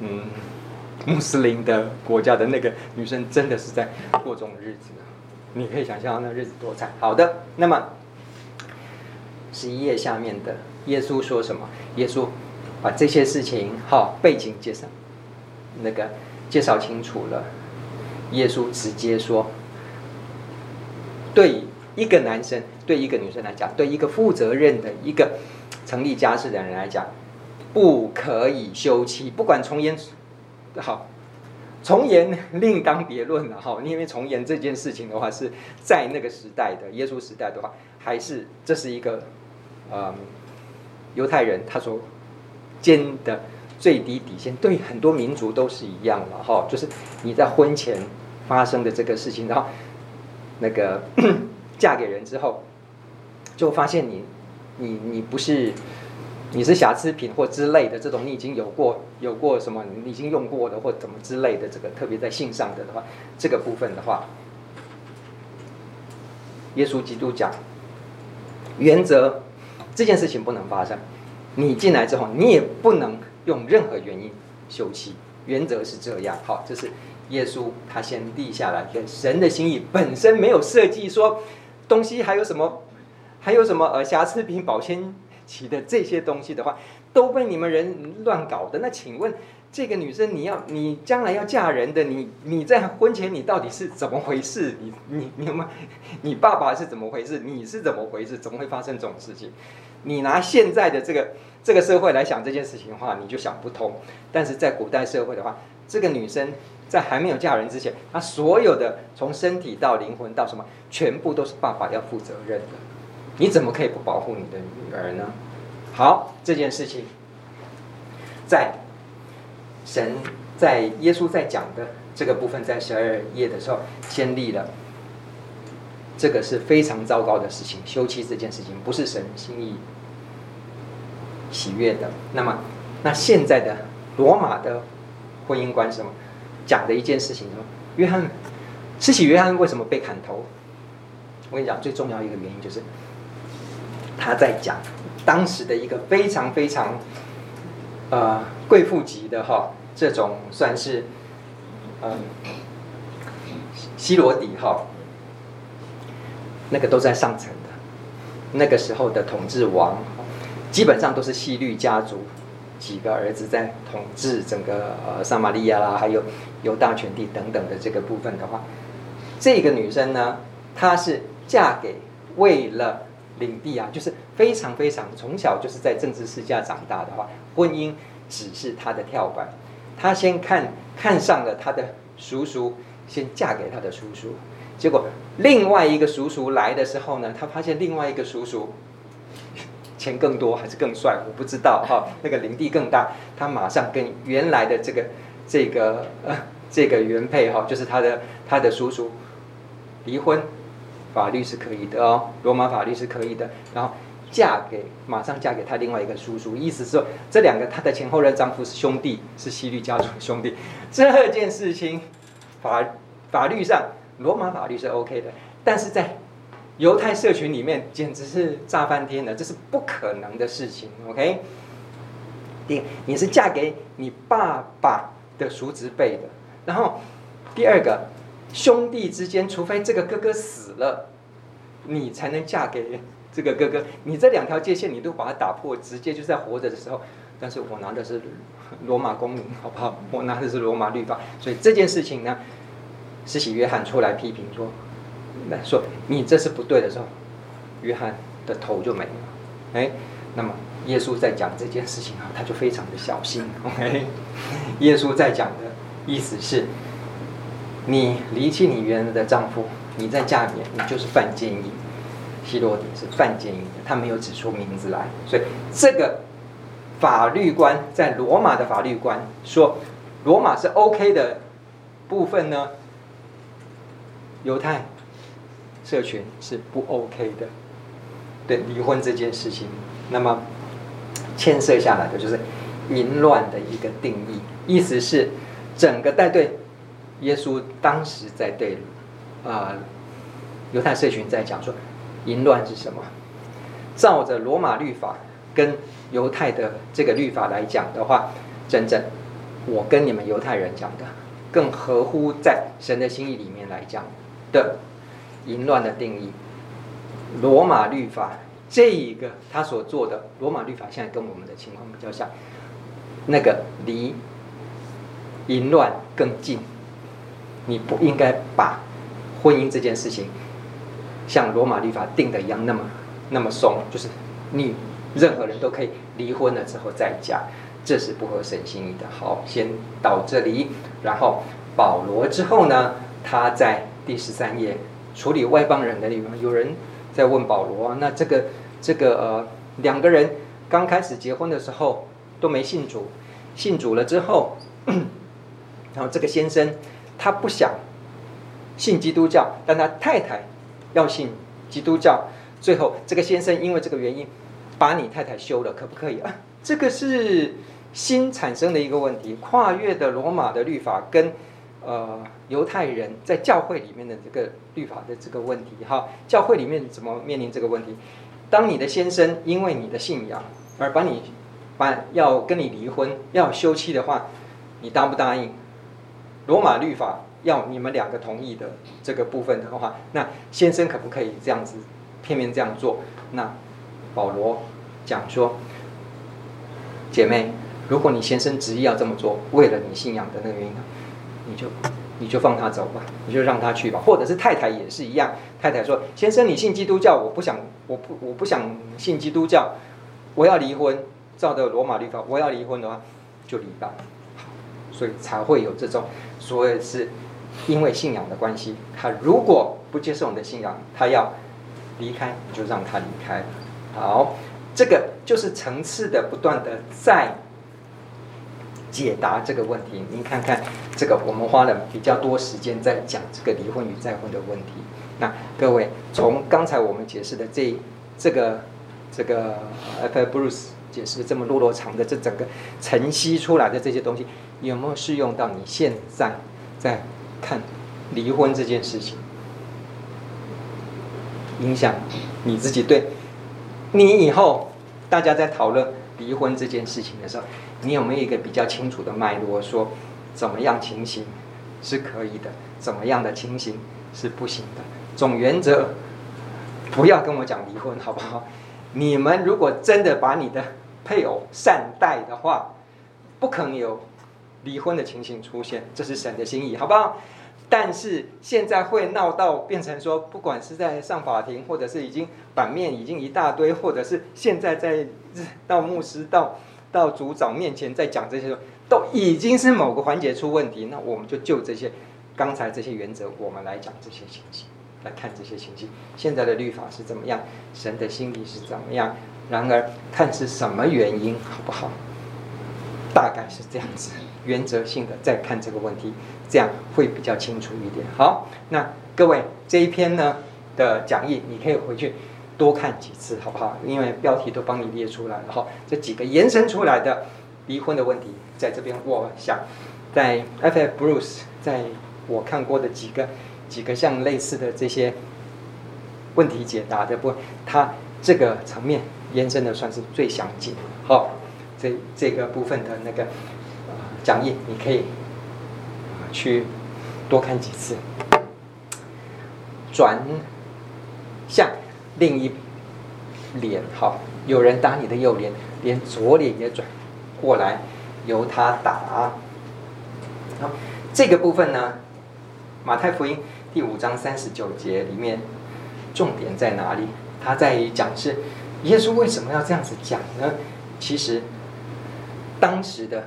嗯。穆斯林的国家的那个女生真的是在过这种日子，你可以想象那日子多惨。好的，那么十一页下面的耶稣说什么？耶稣把这些事情好背景介绍，那个介绍清楚了。耶稣直接说，对一个男生，对一个女生来讲，对一个负责任的一个成立家室的人来讲，不可以休妻，不管从严。好，从严另当别论了哈。因为从严这件事情的话，是在那个时代的耶稣时代的话，还是这是一个呃犹太人他所坚的最低底线，对很多民族都是一样的哈。就是你在婚前发生的这个事情，然后那个 嫁给人之后，就发现你你你不是。你是瑕疵品或之类的这种，你已经有过有过什么，你已经用过的或怎么之类的，这个特别在性上的的话，这个部分的话，耶稣基督讲，原则这件事情不能发生。你进来之后，你也不能用任何原因休妻，原则是这样。好，这是耶稣他先立下来，跟神的心意本身没有设计说东西还有什么，还有什么呃瑕疵品保鲜。期的这些东西的话，都被你们人乱搞的。那请问，这个女生，你要你将来要嫁人的，你你在婚前你到底是怎么回事？你你你有没有？你爸爸是怎么回事？你是怎么回事？怎么会发生这种事情？你拿现在的这个这个社会来想这件事情的话，你就想不通。但是在古代社会的话，这个女生在还没有嫁人之前，她所有的从身体到灵魂到什么，全部都是爸爸要负责任的。你怎么可以不保护你的女儿呢？好，这件事情，在神在耶稣在讲的这个部分，在十二页的时候，先立了。这个是非常糟糕的事情，休妻这件事情不是神心意喜悦的。那么，那现在的罗马的婚姻观什么讲的一件事情呢？约翰，施洗约翰为什么被砍头？我跟你讲，最重要一个原因就是。他在讲当时的一个非常非常呃贵妇级的哈，这种算是嗯希罗底哈，那个都在上层的。那个时候的统治王基本上都是希律家族几个儿子在统治整个呃撒玛利亚啦，还有犹大全地等等的这个部分的话，这个女生呢，她是嫁给为了。领地啊，就是非常非常从小就是在政治世家长大的话，婚姻只是她的跳板。她先看看上了她的叔叔，先嫁给她的叔叔。结果另外一个叔叔来的时候呢，他发现另外一个叔叔 钱更多还是更帅，我不知道哈。那个领地更大，他马上跟原来的这个这个呃这个原配哈，就是他的他的叔叔离婚。法律是可以的哦，罗马法律是可以的。然后嫁给马上嫁给他另外一个叔叔，意思是说这两个他的前后任丈夫是兄弟，是西律家族的兄弟。这件事情法法律上罗马法律是 OK 的，但是在犹太社群里面简直是炸翻天了，这是不可能的事情。OK，第你是嫁给你爸爸的叔侄辈的，然后第二个。兄弟之间，除非这个哥哥死了，你才能嫁给这个哥哥。你这两条界限，你都把它打破，直接就在活着的时候。但是我拿的是罗马公民，好不好？我拿的是罗马律法，所以这件事情呢，施洗约翰出来批评说，说你这是不对的时候，约翰的头就没了。哎，那么耶稣在讲这件事情啊，他就非常的小心。OK，耶稣在讲的意思是。你离弃你原来的丈夫，你再嫁给你就是犯奸淫。希罗底是犯奸淫的，他没有指出名字来，所以这个法律观在罗马的法律观说罗马是 OK 的部分呢，犹太社群是不 OK 的，对离婚这件事情，那么牵涉下来的就是淫乱的一个定义，意思是整个带队耶稣当时在对啊、呃、犹太社群在讲说，淫乱是什么？照着罗马律法跟犹太的这个律法来讲的话，真正我跟你们犹太人讲的，更合乎在神的心意里面来讲的淫乱的定义。罗马律法这一个他所做的，罗马律法现在跟我们的情况比较像，那个离淫乱更近。你不应该把婚姻这件事情像罗马律法定的一样那么那么松，就是你任何人都可以离婚了之后再嫁。这是不合神心意的。好，先到这里。然后保罗之后呢，他在第十三页处理外邦人的地方，有人在问保罗：那这个这个呃，两个人刚开始结婚的时候都没信主，信主了之后，然后这个先生他不想信基督教，但他太太要信基督教，最后这个先生因为这个原因把你太太休了，可不可以啊？这个是新产生的一个问题，跨越的罗马的律法跟呃犹太人在教会里面的这个律法的这个问题哈，教会里面怎么面临这个问题？当你的先生因为你的信仰而把你把要跟你离婚要休妻的话，你答不答应？罗马律法要你们两个同意的这个部分的话，那先生可不可以这样子片面这样做？那保罗讲说。姐妹，如果你先生执意要这么做，为了你信仰的那个原因，你就你就放他走吧，你就让他去吧。或者是太太也是一样，太太说：“先生，你信基督教，我不想，我不我不想信基督教，我要离婚。照着罗马律法，我要离婚的话，就离吧。”所以才会有这种，所以是因为信仰的关系，他如果不接受你的信仰，他要离开，你就让他离开。好。这个就是层次的不断的在解答这个问题。您看看这个，我们花了比较多时间在讲这个离婚与再婚的问题。那各位从刚才我们解释的这这个这个，F. Bruce 解释的这么落落长的这整个晨曦出来的这些东西，有没有适用到你现在在看离婚这件事情？影响你自己对？你以后大家在讨论离婚这件事情的时候，你有没有一个比较清楚的脉络，说怎么样情形是可以的，怎么样的情形是不行的？总原则不要跟我讲离婚，好不好？你们如果真的把你的配偶善待的话，不可能有离婚的情形出现，这是神的心意，好不好？但是现在会闹到变成说，不管是在上法庭，或者是已经版面已经一大堆，或者是现在在到牧师到到组长面前在讲这些，都已经是某个环节出问题。那我们就就这些刚才这些原则，我们来讲这些情形，来看这些情形。现在的律法是怎么样？神的心意是怎么样？然而看是什么原因，好不好？大概是这样子，原则性的再看这个问题。这样会比较清楚一点。好，那各位这一篇呢的讲义，你可以回去多看几次，好不好？因为标题都帮你列出来了哈。这几个延伸出来的离婚的问题，在这边，我想在 F.F. Bruce 在我看过的几个几个像类似的这些问题解答的部分，他这个层面延伸的算是最详尽。好，这这个部分的那个讲义，你可以。去多看几次，转向另一脸，好，有人打你的右脸，连左脸也转过来，由他打。好，这个部分呢，马太福音第五章三十九节里面，重点在哪里？他在于讲是耶稣为什么要这样子讲呢？其实当时的。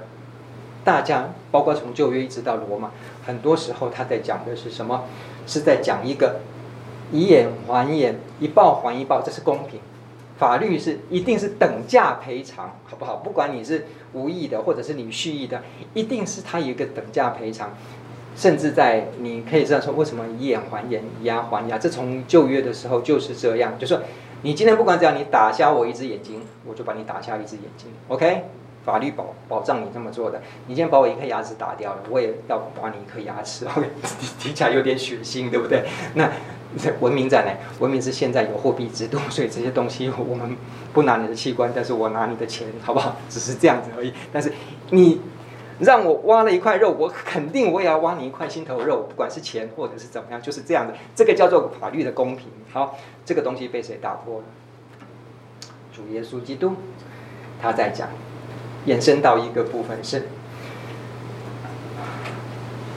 大家包括从旧约一直到罗马，很多时候他在讲的是什么？是在讲一个以眼还眼，以报还一报，这是公平。法律是一定是等价赔偿，好不好？不管你是无意的，或者是你蓄意的，一定是他有一个等价赔偿。甚至在你可以这样说，为什么以眼还眼，以牙还牙？这从旧约的时候就是这样，就说你今天不管怎样，你打瞎我一只眼睛，我就把你打瞎一只眼睛。OK，法律保保障你这么做的。你今天把我一颗牙齿打掉了，我也要把你一颗牙齿。OK，听起来有点血腥，对不对？那文明在哪？文明是现在有货币制度，所以这些东西我们不拿你的器官，但是我拿你的钱，好不好？只是这样子而已。但是你。让我挖了一块肉，我肯定我也要挖你一块心头肉，不管是钱或者是怎么样，就是这样的。这个叫做法律的公平。好，这个东西被谁打破了？主耶稣基督，他在讲，延伸到一个部分是，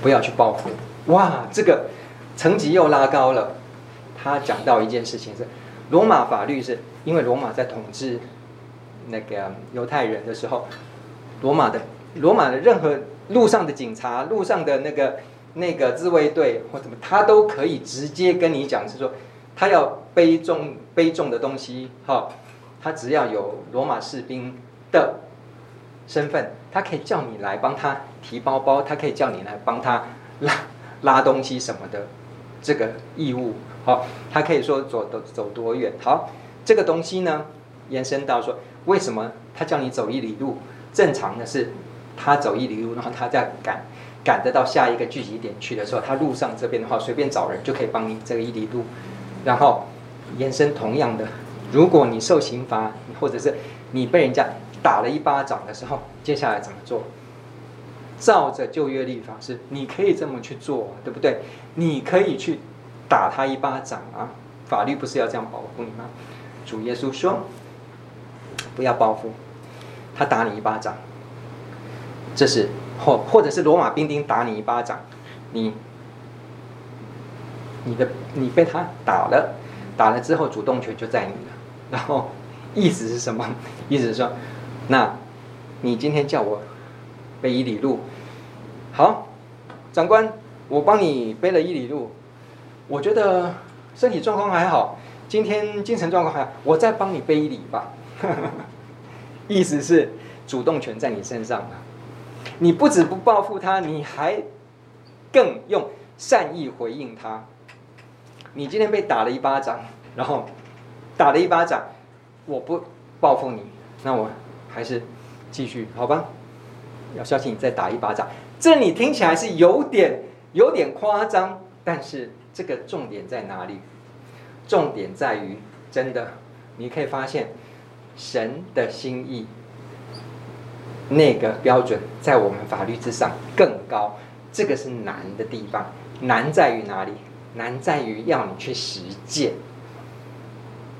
不要去报复。哇，这个层级又拉高了。他讲到一件事情是，罗马法律是因为罗马在统治那个犹太人的时候，罗马的。罗马的任何路上的警察、路上的那个那个自卫队或什么，他都可以直接跟你讲，是说他要背重背重的东西，哈，他只要有罗马士兵的身份，他可以叫你来帮他提包包，他可以叫你来帮他拉拉东西什么的，这个义务，好，他可以说走走走多远，好，这个东西呢，延伸到说，为什么他叫你走一里路？正常的是。他走一里路，然后他再赶赶得到下一个聚集点去的时候，他路上这边的话，随便找人就可以帮你这个一里路。然后延伸同样的，如果你受刑罚，或者是你被人家打了一巴掌的时候，接下来怎么做？照着旧约律法是，你可以这么去做，对不对？你可以去打他一巴掌啊！法律不是要这样保护你吗？主耶稣说，不要报复，他打你一巴掌。这是或或者是罗马兵丁打你一巴掌，你你的你被他打了，打了之后主动权就在你了。然后意思是什么？意思是说，那你今天叫我背一里路，好，长官，我帮你背了一里路，我觉得身体状况还好，今天精神状况还好，我再帮你背一里吧。意思是主动权在你身上了。你不止不报复他，你还更用善意回应他。你今天被打了一巴掌，然后打了一巴掌，我不报复你，那我还是继续好吧？要相信你再打一巴掌，这你听起来是有点有点夸张，但是这个重点在哪里？重点在于真的，你可以发现神的心意。那个标准在我们法律之上更高，这个是难的地方。难在于哪里？难在于要你去实践。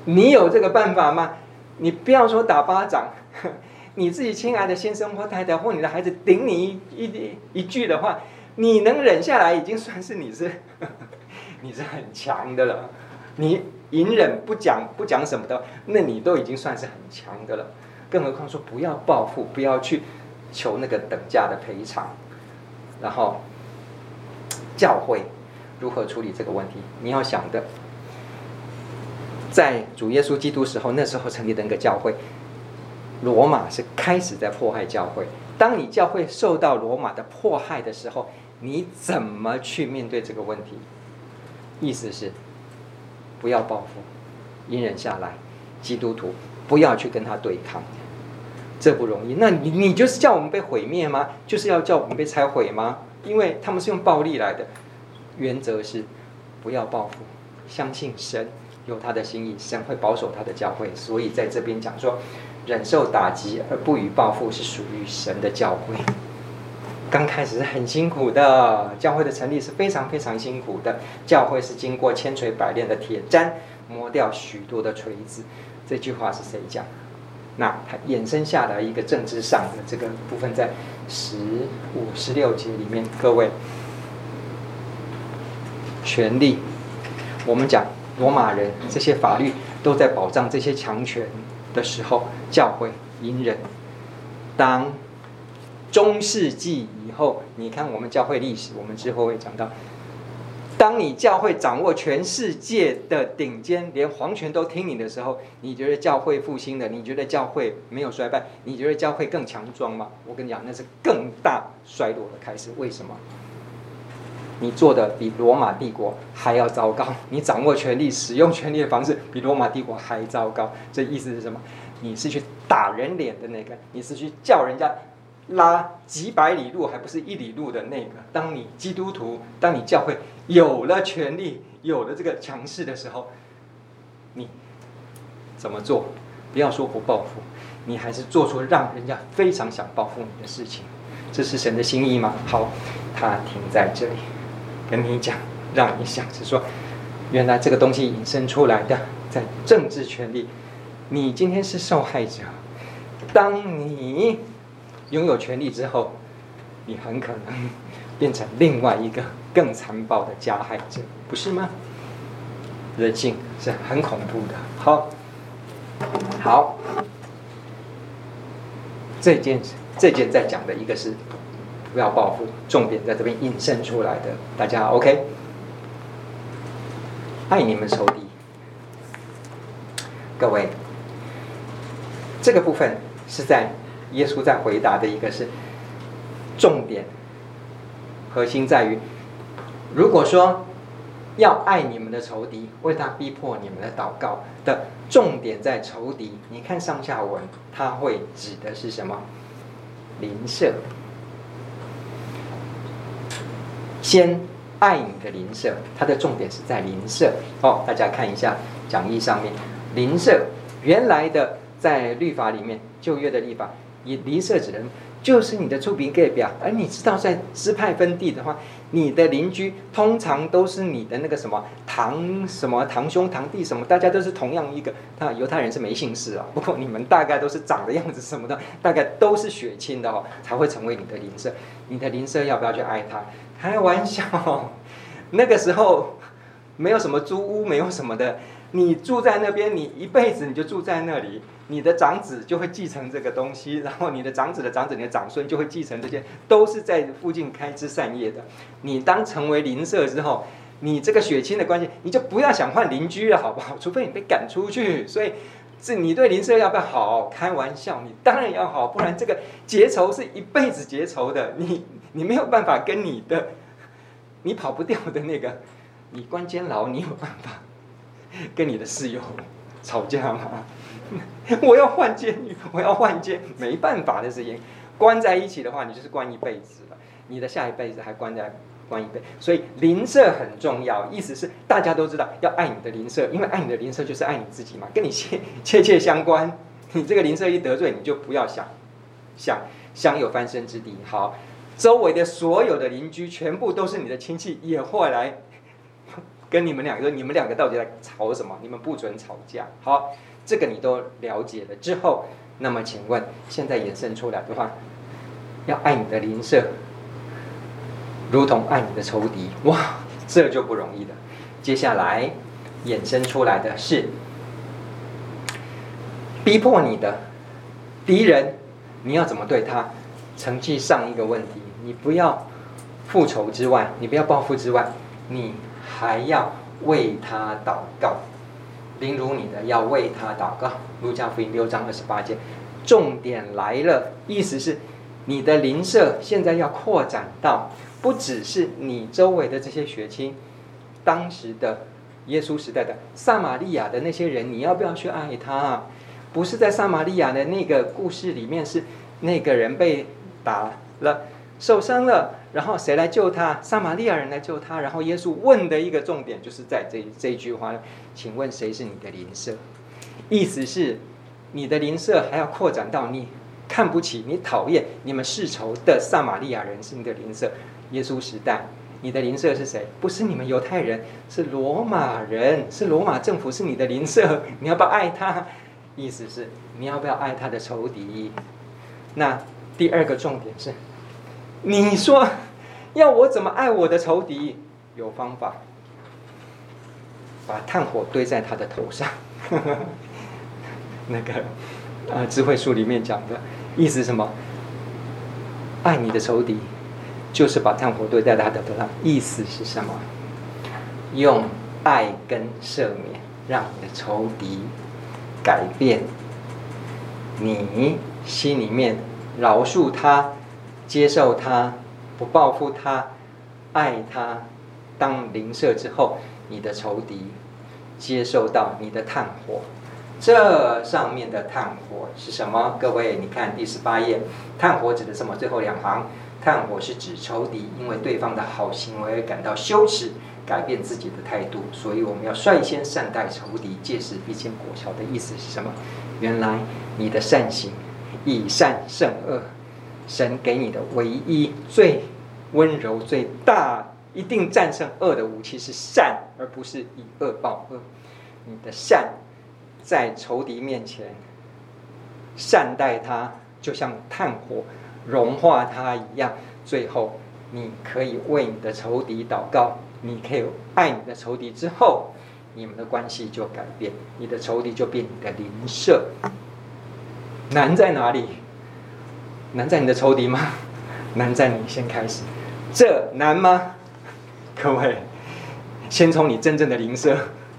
你有这个办法吗？你不要说打巴掌，你自己亲爱的先生或太太或你的孩子顶你一一一句的话，你能忍下来，已经算是你是你是很强的了。你隐忍不讲不讲什么的，那你都已经算是很强的了。更何况说不要报复，不要去求那个等价的赔偿，然后教会如何处理这个问题？你要想的，在主耶稣基督时候，那时候成立的那个教会，罗马是开始在迫害教会。当你教会受到罗马的迫害的时候，你怎么去面对这个问题？意思是不要报复，隐忍下来，基督徒。不要去跟他对抗，这不容易。那你你就是叫我们被毁灭吗？就是要叫我们被拆毁吗？因为他们是用暴力来的。原则是不要报复，相信神有他的心意，神会保守他的教会。所以在这边讲说，忍受打击而不予报复是属于神的教会。刚开始是很辛苦的，教会的成立是非常非常辛苦的。教会是经过千锤百炼的铁砧磨掉许多的锤子。这句话是谁讲？那它衍生下来一个政治上的这个部分，在十五、十六节里面，各位，权力，我们讲罗马人这些法律都在保障这些强权的时候，教会隐忍。当中世纪以后，你看我们教会历史，我们之后会讲到。当你教会掌握全世界的顶尖，连皇权都听你的时候，你觉得教会复兴了？你觉得教会没有衰败？你觉得教会更强壮吗？我跟你讲，那是更大衰落的开始。为什么？你做的比罗马帝国还要糟糕，你掌握权力、使用权力的方式比罗马帝国还糟糕。这意思是什么？你是去打人脸的那个，你是去叫人家拉几百里路，还不是一里路的那个。当你基督徒，当你教会有了权力、有了这个强势的时候，你怎么做？不要说不报复，你还是做出让人家非常想报复你的事情。这是神的心意吗？好，他停在这里。跟你讲，让你想是说，原来这个东西引申出来的，在政治权力，你今天是受害者。当你拥有权力之后，你很可能变成另外一个更残暴的加害者，不是吗？人性是很恐怖的。好，好，这件这件在讲的一个是。不要报复，重点在这边引申出来的，大家 OK？爱你们仇敌，各位，这个部分是在耶稣在回答的一个是重点，核心在于，如果说要爱你们的仇敌，为他逼迫你们的祷告的重点在仇敌，你看上下文，它会指的是什么？邻舍。先爱你的邻舍，它的重点是在邻舍哦。大家看一下讲义上面，邻舍原来的在律法里面，旧约的律法以邻舍指人就是你的厝边隔壁，而你知道在支派分地的话，你的邻居通常都是你的那个什么堂什么堂兄堂弟什么，大家都是同样一个。那犹太人是没姓氏啊，不过你们大概都是长的样子什么的，大概都是血亲的哦，才会成为你的邻舍。你的邻舍要不要去爱他？开玩笑，那个时候没有什么租屋，没有什么的。你住在那边，你一辈子你就住在那里，你的长子就会继承这个东西，然后你的长子的长子，你的长孙就会继承这些，都是在附近开枝散叶的。你当成为邻舍之后，你这个血亲的关系，你就不要想换邻居了，好不好？除非你被赶出去。所以，这你对邻舍要不要好？开玩笑，你当然要好，不然这个结仇是一辈子结仇的。你。你没有办法跟你的，你跑不掉的那个，你关监牢，你有办法跟你的室友吵架吗？我要换监狱，我要换监，没办法的事情。关在一起的话，你就是关一辈子了。你的下一辈子还关在关一辈，所以邻舍很重要。意思是大家都知道要爱你的邻舍，因为爱你的邻舍就是爱你自己嘛，跟你切切切相关。你这个邻舍一得罪，你就不要想想享有翻身之地。好。周围的所有的邻居全部都是你的亲戚，也会来跟你们两个，你们两个到底在吵什么？你们不准吵架。好，这个你都了解了之后，那么请问，现在衍生出来的话，要爱你的邻舍，如同爱你的仇敌，哇，这就不容易了。接下来衍生出来的是逼迫你的敌人，你要怎么对他？承继上一个问题。你不要复仇之外，你不要报复之外，你还要为他祷告。凌辱你的要为他祷告。路加福音六章二十八节，重点来了，意思是你的邻舍现在要扩展到不只是你周围的这些血亲，当时的耶稣时代的撒玛利亚的那些人，你要不要去爱他？不是在撒玛利亚的那个故事里面，是那个人被打了。受伤了，然后谁来救他？撒玛利亚人来救他。然后耶稣问的一个重点就是在这这一句话：请问谁是你的邻舍？意思是你的邻舍还要扩展到你看不起、你讨厌、你们世仇的撒玛利亚人是你的邻舍。耶稣时代，你的邻舍是谁？不是你们犹太人，是罗马人，是罗马政府是你的邻舍。你要不要爱他？意思是你要不要爱他的仇敌？那第二个重点是。你说要我怎么爱我的仇敌？有方法，把炭火堆在他的头上。那个啊，智慧书里面讲的意思是什么？爱你的仇敌，就是把炭火堆在他的头上。意思是什么？用爱跟赦免，让你的仇敌改变，你心里面饶恕他。接受他，不报复他，爱他，当邻舍之后，你的仇敌接受到你的炭火。这上面的炭火是什么？各位，你看第十八页，炭火指的什么？最后两行，炭火是指仇敌因为对方的好行为而感到羞耻，改变自己的态度，所以我们要率先善待仇敌，届时必见果效的意思是什么？原来你的善行以善胜恶，神给你的唯一最温柔、最大、一定战胜恶的武器是善，而不是以恶报恶。你的善。在仇敌面前，善待他，就像炭火融化他一样。最后，你可以为你的仇敌祷告，你可以爱你的仇敌之后，你们的关系就改变，你的仇敌就变你的邻舍。难在哪里？难在你的仇敌吗？难在你先开始，这难吗？各位，先从你真正的邻舍。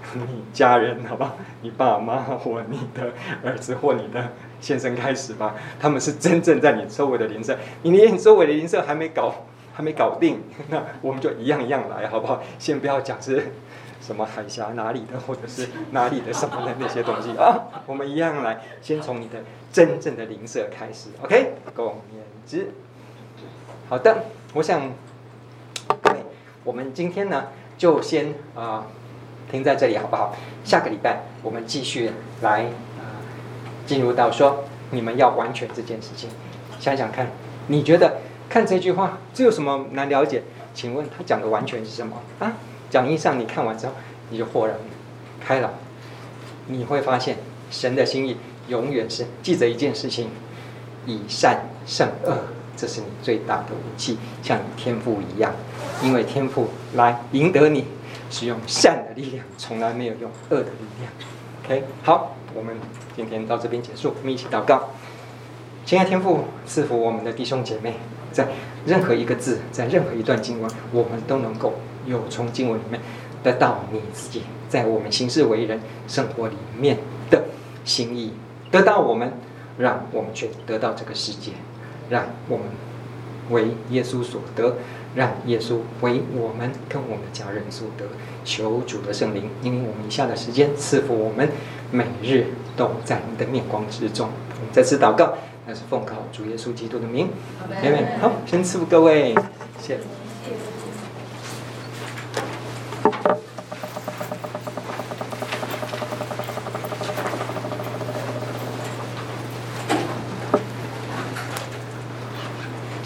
你家人好不好？你爸妈或你的儿子或你的先生开始吧。他们是真正在你周围的邻舍，你连你周围的邻舍还没搞，还没搞定，那我们就一样一样来，好不好？先不要讲是什么海峡哪里的，或者是哪里的什么的那些东西啊。我们一样来，先从你的真正的灵舍开始。OK，共勉之。好的，我想，对，我们今天呢，就先啊。停在这里好不好？下个礼拜我们继续来啊，进入到说你们要完全这件事情。想想看，你觉得看这句话这有什么难了解？请问他讲的完全是什么啊？讲义上你看完之后你就豁然开朗，你会发现神的心意永远是记着一件事情：以善胜恶，这是你最大的武器，像天赋一样，因为天赋来赢得你。是用善的力量，从来没有用恶的力量。OK，好，我们今天到这边结束，我们一起祷告。亲爱天父，赐福我们的弟兄姐妹，在任何一个字，在任何一段经文，我们都能够又从经文里面得到你自己在我们行事为人、生活里面的心意，得到我们，让我们去得到这个世界，让我们为耶稣所得。让耶稣为我们跟我们的家人所得，求主的圣灵，因为我们以下的时间赐福我们，每日都在你的面光之中。我们再次祷告，那是奉靠主耶稣基督的名，阿门。好，先赐福各位，谢谢。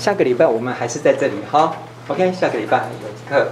下个礼拜我们还是在这里哈。OK，下个礼拜有课。